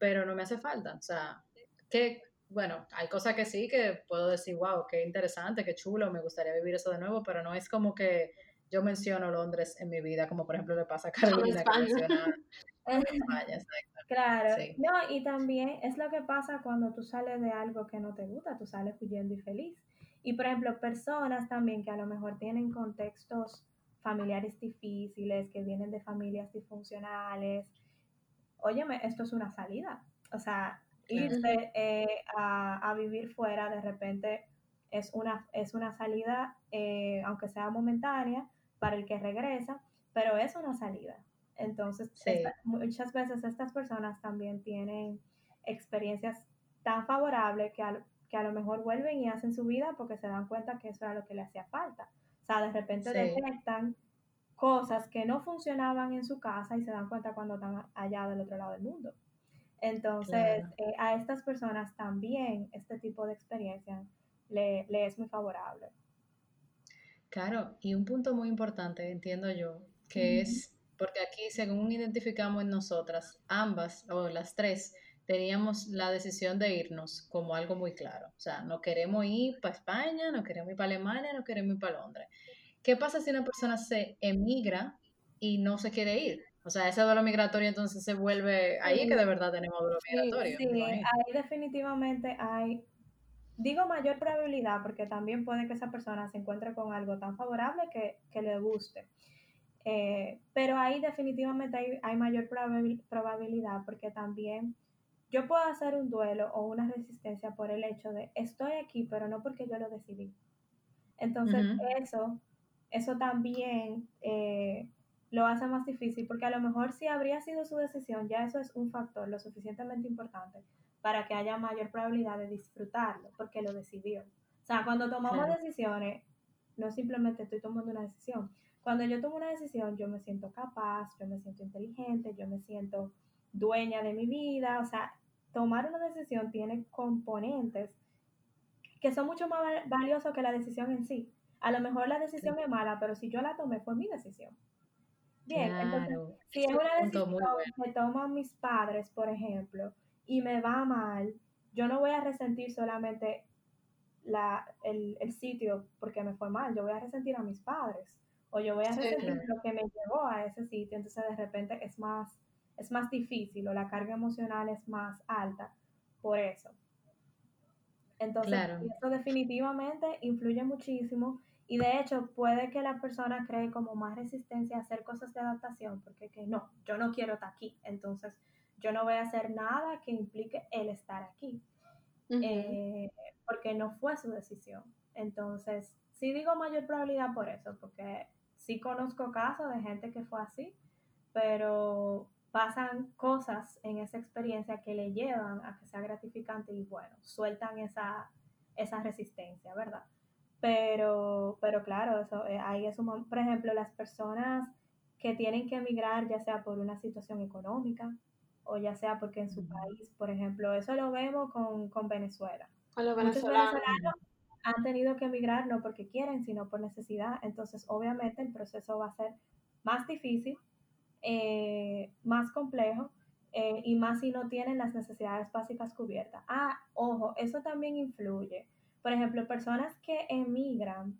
pero no me hace falta. O sea, que, bueno, hay cosas que sí que puedo decir, wow, qué interesante, qué chulo, me gustaría vivir eso de nuevo, pero no es como que yo menciono Londres en mi vida, como por ejemplo le pasa a Carolina que menciona España. Claro, no, y también es lo que pasa cuando tú sales de algo que no te gusta, tú sales huyendo y feliz. Y por ejemplo, personas también que a lo mejor tienen contextos familiares difíciles, que vienen de familias disfuncionales, óyeme, esto es una salida. O sea, irse eh, a, a, vivir fuera de repente es una, es una salida, eh, aunque sea momentánea, para el que regresa, pero es una salida. Entonces, muchas veces estas personas también tienen experiencias tan favorables que a, que a lo mejor vuelven y hacen su vida porque se dan cuenta que eso era lo que le hacía falta. O sea, de repente detectan cosas que no funcionaban en su casa y se dan cuenta cuando están allá del otro lado del mundo. Entonces, eh, a estas personas también este tipo de experiencia le, le es muy favorable. Claro, y un punto muy importante, entiendo yo, que es, porque aquí según identificamos en nosotras, ambas o las tres, teníamos la decisión de irnos como algo muy claro. O sea, no queremos ir para España, no queremos ir para Alemania, no queremos ir para Londres. ¿Qué pasa si una persona se emigra y no se quiere ir? O sea, ese duelo migratorio entonces se vuelve, ahí que de verdad tenemos duelo migratorio. Sí, ahí definitivamente hay Digo mayor probabilidad porque también puede que esa persona se encuentre con algo tan favorable que, le guste. Eh, pero ahí definitivamente hay, mayor probabilidad porque también yo puedo hacer un duelo o una resistencia por el hecho de estoy aquí, pero no porque yo lo decidí. Entonces eso, eso también eh, lo hace más difícil porque a lo mejor si habría sido su decisión, ya eso es un factor lo suficientemente importante para que haya mayor probabilidad de disfrutarlo, porque lo decidió. O sea, cuando tomamos decisiones, no simplemente estoy tomando una decisión. Cuando yo tomo una decisión, yo me siento capaz, yo me siento inteligente, yo me siento dueña de mi vida. O sea, tomar una decisión tiene componentes que son mucho más valiosos que la decisión en sí. A lo mejor la decisión es mala, pero si yo la tomé fue mi decisión. Bien, entonces, si es una decisión que toman mis padres, por ejemplo, y me va mal, yo no voy a resentir solamente la, el, el, sitio porque me fue mal, yo voy a resentir a mis padres o yo voy a resentir lo que me llevó a ese sitio, entonces de repente es más, es más difícil o la carga emocional es más alta por eso. Entonces, eso definitivamente influye muchísimo y de hecho puede que la persona cree como más resistencia a hacer cosas de adaptación porque que no, yo no quiero estar aquí, entonces yo no voy a hacer nada que implique el estar aquí, eh, porque no fue su decisión. Entonces, sí digo mayor probabilidad por eso, porque sí conozco casos de gente que fue así, pero pasan cosas en esa experiencia que le llevan a que sea gratificante y bueno, sueltan esa, esa resistencia, ¿verdad? pero, pero claro, eso, eh, ahí es un, por ejemplo, las personas que tienen que emigrar, ya sea por una situación económica o ya sea porque en su país, por ejemplo, eso lo vemos con, con Venezuela. los venezolanos han tenido que emigrar no porque quieren, sino por necesidad. Entonces, obviamente, el proceso va a ser más difícil, eh, más complejo eh, y más si no tienen las necesidades básicas cubiertas. Ah, ojo, eso también influye. Por ejemplo, personas que emigran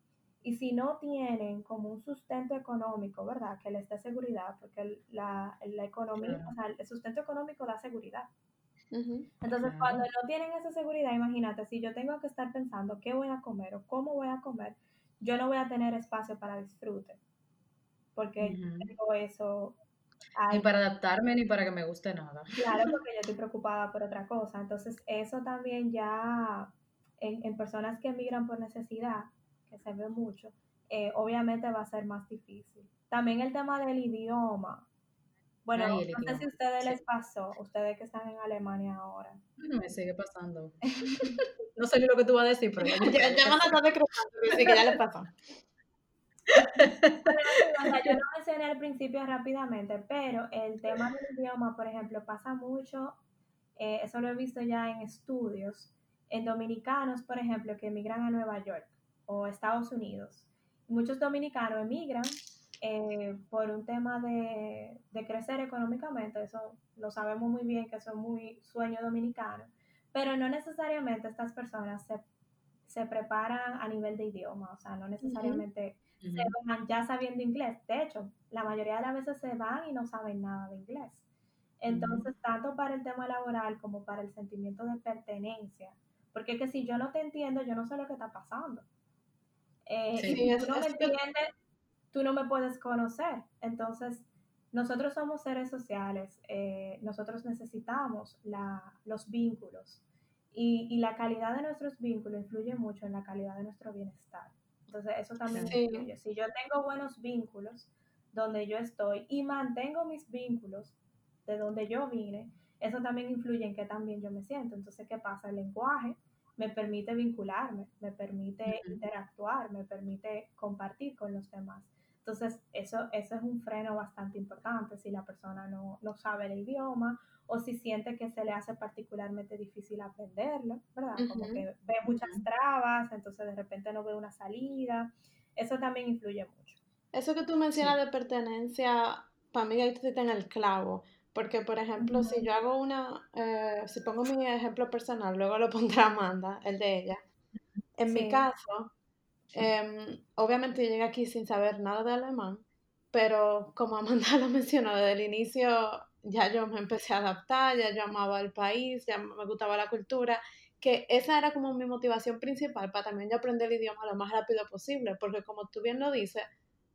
y si no tienen como un sustento económico, ¿verdad? Que les dé seguridad, porque la, la economía, o sea, el sustento económico da seguridad. Entonces, cuando no tienen esa seguridad, imagínate, si yo tengo que estar pensando qué voy a comer o cómo voy a comer, yo no voy a tener espacio para disfrute, porque tengo eso. Ni para adaptarme ni para que me guste nada. Claro, porque yo estoy preocupada por otra cosa. Entonces, eso también ya en, en personas que emigran por necesidad, que se ve mucho, eh, obviamente va a ser más difícil. También el tema del idioma. Bueno, no sé si a ustedes les pasó, ustedes que están en Alemania ahora. Me sigue pasando. no sé ni lo que tú vas a decir, pero ya, ya, van a estar sí, que ya les pasó. yo lo mencioné al principio rápidamente, pero el tema del idioma, por ejemplo, pasa mucho, eh, eso lo he visto ya en estudios, en dominicanos, por ejemplo, que emigran a Nueva York o Estados Unidos. Muchos dominicanos emigran eh, por un tema de, crecer económicamente, eso lo sabemos muy bien que eso es muy sueño dominicano, pero no necesariamente estas personas se, preparan a nivel de idioma, o sea, no necesariamente se van ya sabiendo inglés. De hecho, la mayoría de las veces se van y no saben nada de inglés. Entonces, tanto para el tema laboral como para el sentimiento de pertenencia, porque es que si yo no te entiendo, yo no sé lo que está pasando. Eh, si tú no me entiendes, tú no me puedes conocer. Entonces, nosotros somos seres sociales, eh, nosotros necesitamos la, los vínculos y, y, la calidad de nuestros vínculos influye mucho en la calidad de nuestro bienestar. Entonces, eso también influye. Si yo tengo buenos vínculos donde yo estoy y mantengo mis vínculos de donde yo vine, eso también influye en que también yo me siento. Entonces, ¿qué pasa? El lenguaje me permite vincularme, me permite interactuar, me permite compartir con los demás. Entonces, eso, eso es un freno bastante importante si la persona no, no sabe el idioma o si siente que se le hace particularmente difícil aprenderlo, ¿verdad? Como que ve muchas trabas, entonces de repente no ve una salida. Eso también influye mucho. Eso que tú mencionas de pertenencia, para mí ahí te en el clavo, porque, por ejemplo, si yo hago una, eh, si pongo mi ejemplo personal, luego lo pondrá Amanda, el de ella. En mi caso, em, obviamente yo llegué aquí sin saber nada de alemán, pero como Amanda lo mencionó desde el inicio, ya yo me empecé a adaptar, ya yo amaba el país, ya me gustaba la cultura, que esa era como mi motivación principal para también yo aprender el idioma lo más rápido posible, porque como tú bien lo dices,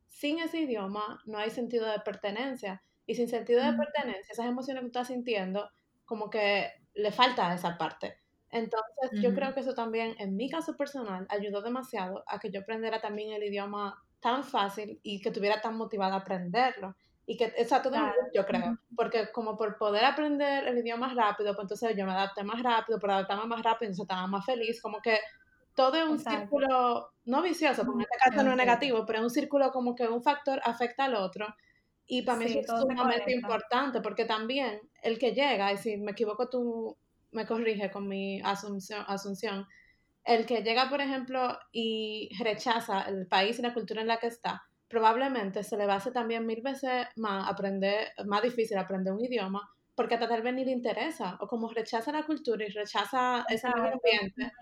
sin ese idioma no hay sentido de pertenencia. Y sin sentido de pertenencia, esas emociones que estás sintiendo, como que le falta esa parte. Entonces, yo creo que eso también, en mi caso personal, ayudó demasiado a que yo aprendiera también el idioma tan fácil y que tuviera tan motivada a aprenderlo. Y que, o sea, todo yo creo, porque como por poder aprender el idioma rápido, pues entonces yo me adapté más rápido, por adaptarme más rápido, entonces estaba más feliz, como que todo es un círculo, no vicioso, porque en este caso no es negativo, pero es un círculo como que un factor afecta al otro y para mí es sumamente importante porque también el que llega, y si me equivoco tú me corrige con mi asunción, asunción, el que llega, por ejemplo, y rechaza el país y la cultura en la que está, probablemente se le va a hacer también mil veces más aprender, más difícil aprender un idioma, porque hasta tal vez ni le interesa, o como rechaza la cultura y rechaza ese ambiente,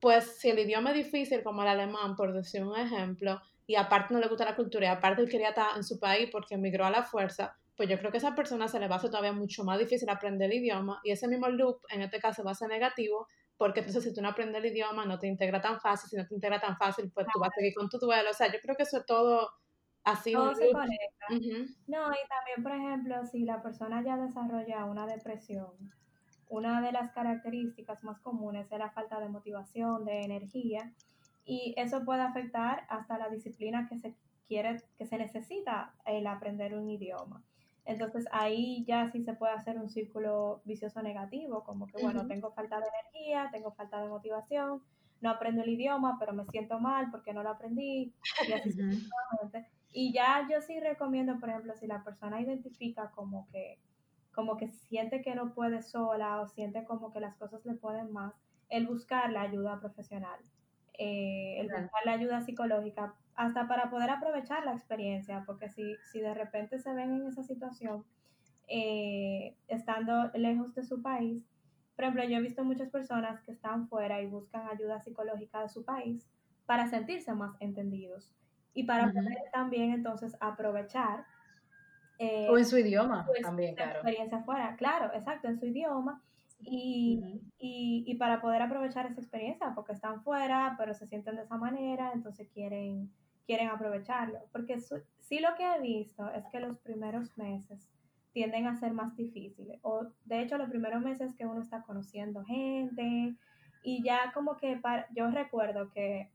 pues si el idioma es difícil, como el alemán, por decir un ejemplo, y aparte no le gusta la cultura y aparte él quería estar en su país porque emigró a la fuerza, pues yo creo que a esa persona se le va a hacer todavía mucho más difícil aprender el idioma y ese mismo loop en este caso va a ser negativo porque entonces si tú no aprendes el idioma no te integra tan fácil, si no te integra tan fácil pues tú vas a seguir con tu duelo, o sea, yo creo que eso es todo así. Todo se conecta. No, y también por ejemplo, si la persona ya desarrolla una depresión, una de las características más comunes es la falta de motivación, de energía, y eso puede afectar hasta la disciplina que se quiere, que se necesita el aprender un idioma. Entonces ahí ya sí se puede hacer un círculo vicioso negativo, como que bueno, tengo falta de energía, tengo falta de motivación, no aprendo el idioma, pero me siento mal porque no lo aprendí. Y así Y ya yo sí recomiendo, por ejemplo, si la persona identifica como que, como que siente que no puede sola o siente como que las cosas le pueden más, el buscar la ayuda profesional, eh, el buscar la ayuda psicológica, hasta para poder aprovechar la experiencia, porque si, si de repente se ven en esa situación, eh, estando lejos de su país, por ejemplo, yo he visto muchas personas que están fuera y buscan ayuda psicológica de su país para sentirse más entendidos y para poder también entonces aprovechar. Eh, o en su idioma también, claro. experiencia fuera, claro, exacto, en su idioma. Y, y, y, para poder aprovechar esa experiencia, porque están fuera, pero se sienten de esa manera, entonces quieren, quieren aprovecharlo. Porque sí lo que he visto es que los primeros meses tienden a ser más difíciles. O de hecho, los primeros meses que uno está conociendo gente y ya como que para, yo recuerdo que,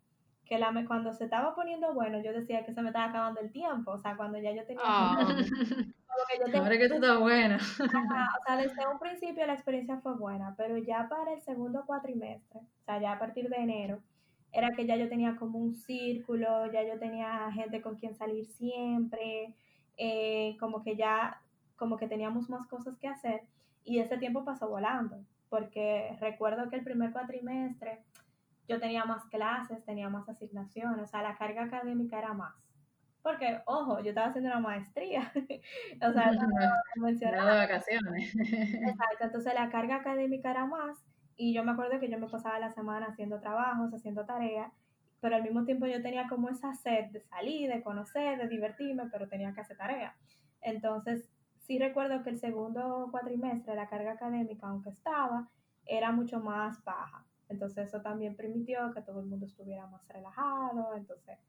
que la, cuando se estaba poniendo bueno, yo decía que se me estaba acabando el tiempo, o sea, cuando ya yo tenía... Oh. Que yo Ahora que esto está buena. o sea, desde un principio la experiencia fue buena, pero ya para el segundo cuatrimestre, o sea, ya a partir de enero, era que ya yo tenía como un círculo, ya yo tenía gente con quien salir siempre, eh, como que ya como que teníamos más cosas que hacer y ese tiempo pasó volando, porque recuerdo que el primer cuatrimestre yo tenía más clases, tenía más asignaciones, o sea, la carga académica era más. Porque, ojo, yo estaba haciendo una maestría, o sea, no, de vacaciones. Exacto, entonces la carga académica era más y yo me acuerdo que yo me pasaba la semana haciendo trabajos, haciendo tareas, pero al mismo tiempo yo tenía como esa sed de salir, de conocer, de divertirme, pero tenía que hacer tareas. Entonces, sí recuerdo que el segundo cuatrimestre, la carga académica, aunque estaba, era mucho más baja. Entonces eso también permitió que todo el mundo estuviera más relajado, entonces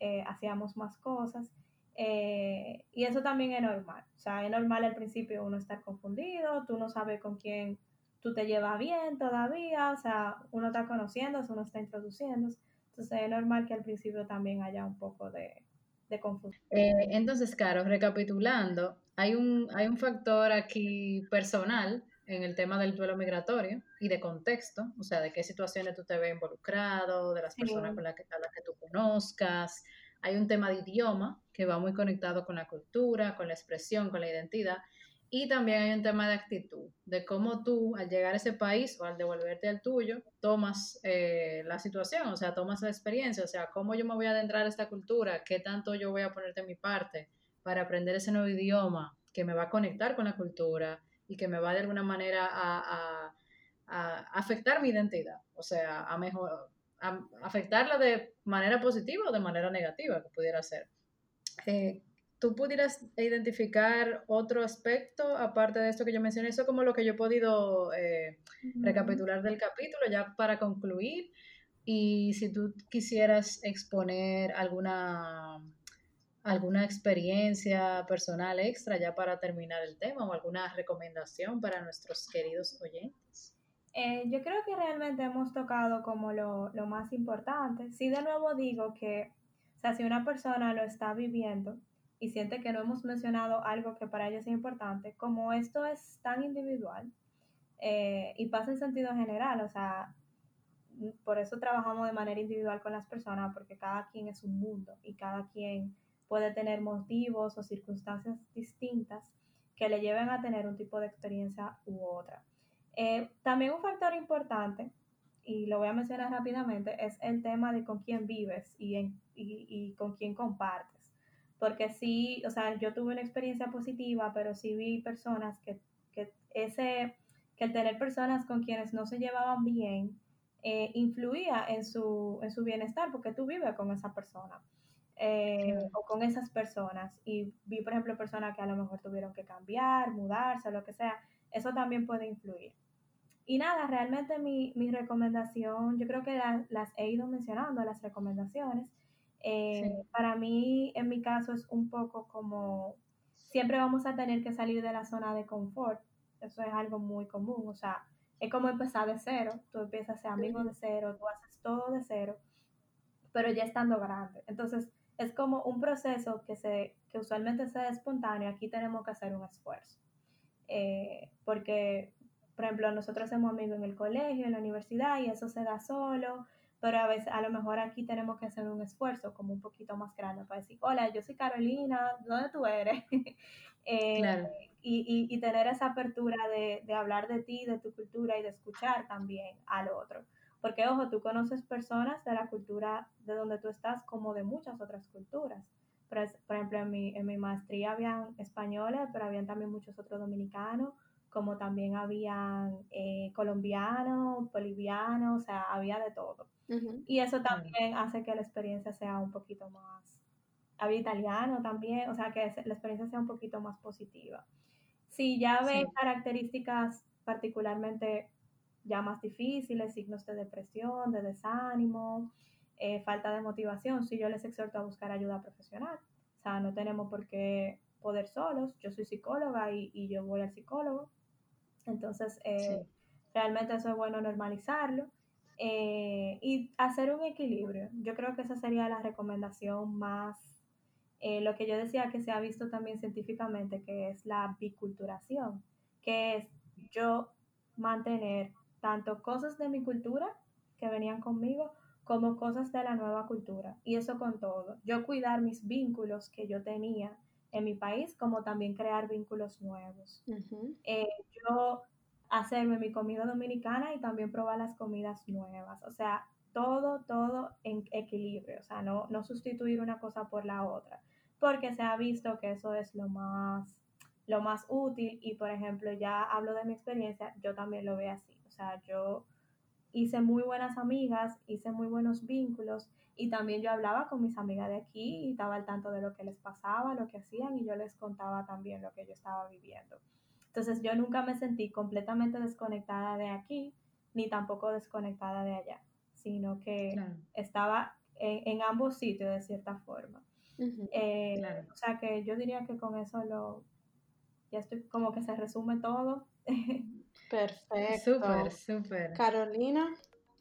eh, hacíamos más cosas. Eh, y eso también es normal. O sea, es normal al principio uno estar confundido, tú no sabes con quién tú te llevas bien todavía, o sea, uno está conociendo, uno está introduciendo. Entonces es normal que al principio también haya un poco de, de confusión. Eh, entonces, Caro, recapitulando, hay un, hay un factor aquí personal en el tema del duelo migratorio y de contexto, o sea, de qué situaciones tú te ves involucrado, de las personas con las que, a las que tú conozcas. Hay un tema de idioma que va muy conectado con la cultura, con la expresión, con la identidad. Y también hay un tema de actitud, de cómo tú al llegar a ese país o al devolverte al tuyo, tomas eh, la situación, o sea, tomas la experiencia, o sea, cómo yo me voy a adentrar a esta cultura, qué tanto yo voy a ponerte en mi parte para aprender ese nuevo idioma que me va a conectar con la cultura y que me va de alguna manera a, afectar mi identidad, o sea, a, mejor, a afectarla de manera positiva o de manera negativa, que pudiera ser. Eh, ¿Tú pudieras identificar otro aspecto aparte de esto que yo mencioné? Eso como lo que yo he podido eh, recapitular del capítulo ya para concluir. Y si tú quisieras exponer alguna, alguna experiencia personal extra ya para terminar el tema o alguna recomendación para nuestros queridos oyentes. Eh, yo creo que realmente hemos tocado como lo, lo más importante. Sí, de nuevo digo que, o sea, si una persona lo está viviendo, y siente que no hemos mencionado algo que para ellos es importante, como esto es tan individual eh, y pasa en sentido general, o sea, por eso trabajamos de manera individual con las personas, porque cada quien es un mundo y cada quien puede tener motivos o circunstancias distintas que le lleven a tener un tipo de experiencia u otra. Eh, también un factor importante, y lo voy a mencionar rápidamente, es el tema de con quién vives y, y, y con quién compartes porque sí, o sea, yo tuve una experiencia positiva, pero sí vi personas que, que ese, que el tener personas con quienes no se llevaban bien, eh, influía en su, en su bienestar, porque tú vives con esa persona. Eh, o con esas personas y vi por ejemplo personas que a lo mejor tuvieron que cambiar, mudarse, lo que sea, eso también puede influir. Y nada, realmente mi, mi recomendación, yo creo que las he ido mencionando, las recomendaciones, eh, para mí, en mi caso, es un poco como siempre vamos a tener que salir de la zona de confort. Eso es algo muy común. O sea, es como empezar de cero. Tú empiezas a ser amigo de cero, tú haces todo de cero, pero ya estando grande. Entonces, es como un proceso que, se, que usualmente se espontáneo. Aquí tenemos que hacer un esfuerzo. Eh, porque, por ejemplo, nosotros somos amigos en el colegio, en la universidad, y eso se da solo pero a veces a lo mejor aquí tenemos que hacer un esfuerzo como un poquito más grande para decir, hola, yo soy Carolina, ¿dónde tú eres? Eh, y, y, tener esa apertura de, de, hablar de ti, de tu cultura y de escuchar también al otro. Porque, ojo, tú conoces personas de la cultura de donde tú estás como de muchas otras culturas. Por, por ejemplo, en mi, en mi maestría habían españoles, pero habían también muchos otros dominicanos, como también habían eh, colombianos, bolivianos, o sea, había de todo. Y eso también hace que la experiencia sea un poquito más, había italiano también, o sea, que la experiencia sea un poquito más positiva. Si ya ves características particularmente ya más difíciles, signos de depresión, de desánimo, eh, falta de motivación, si yo les exhorto a buscar ayuda profesional. O sea, no tenemos por qué poder solos. Yo soy psicóloga y, yo voy al psicólogo. Entonces, eh, realmente eso es bueno normalizarlo. Eh, y hacer un equilibrio. Yo creo que esa sería la recomendación más, eh, lo que yo decía que se ha visto también científicamente, que es la biculturación, que es yo mantener tanto cosas de mi cultura que venían conmigo, como cosas de la nueva cultura. Y eso con todo. Yo cuidar mis vínculos que yo tenía en mi país, como también crear vínculos nuevos. Eh, yo hacerme mi comida dominicana y también probar las comidas nuevas. O sea, todo, todo en equilibrio. O sea, no, no sustituir una cosa por la otra. Porque se ha visto que eso es lo más, lo más útil. Y por ejemplo, ya hablo de mi experiencia, yo también lo veo así. O sea, yo hice muy buenas amigas, hice muy buenos vínculos y también yo hablaba con mis amigas de aquí y estaba al tanto de lo que les pasaba, lo que hacían y yo les contaba también lo que yo estaba viviendo. Entonces yo nunca me sentí completamente desconectada de aquí, ni tampoco desconectada de allá, sino que estaba en, ambos sitios de cierta forma. Eh, o sea que yo diría que con eso lo, ya estoy como que se resume todo. Perfecto. Súper, súper. Carolina,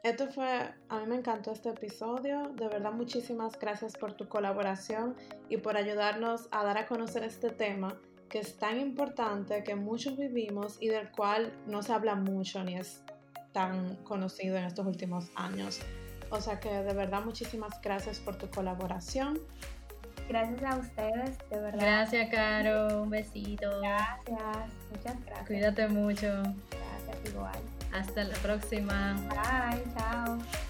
esto fue, a mí me encantó este episodio. De verdad, muchísimas gracias por tu colaboración y por ayudarnos a dar a conocer este tema que es tan importante, que muchos vivimos y del cual no se habla mucho ni es tan conocido en estos últimos años. O sea que de verdad muchísimas gracias por tu colaboración. Gracias a ustedes, de verdad. Gracias, Caro. Un besito. Gracias. Muchas gracias. Cuídate mucho. Gracias, igual. Hasta la próxima. Bye.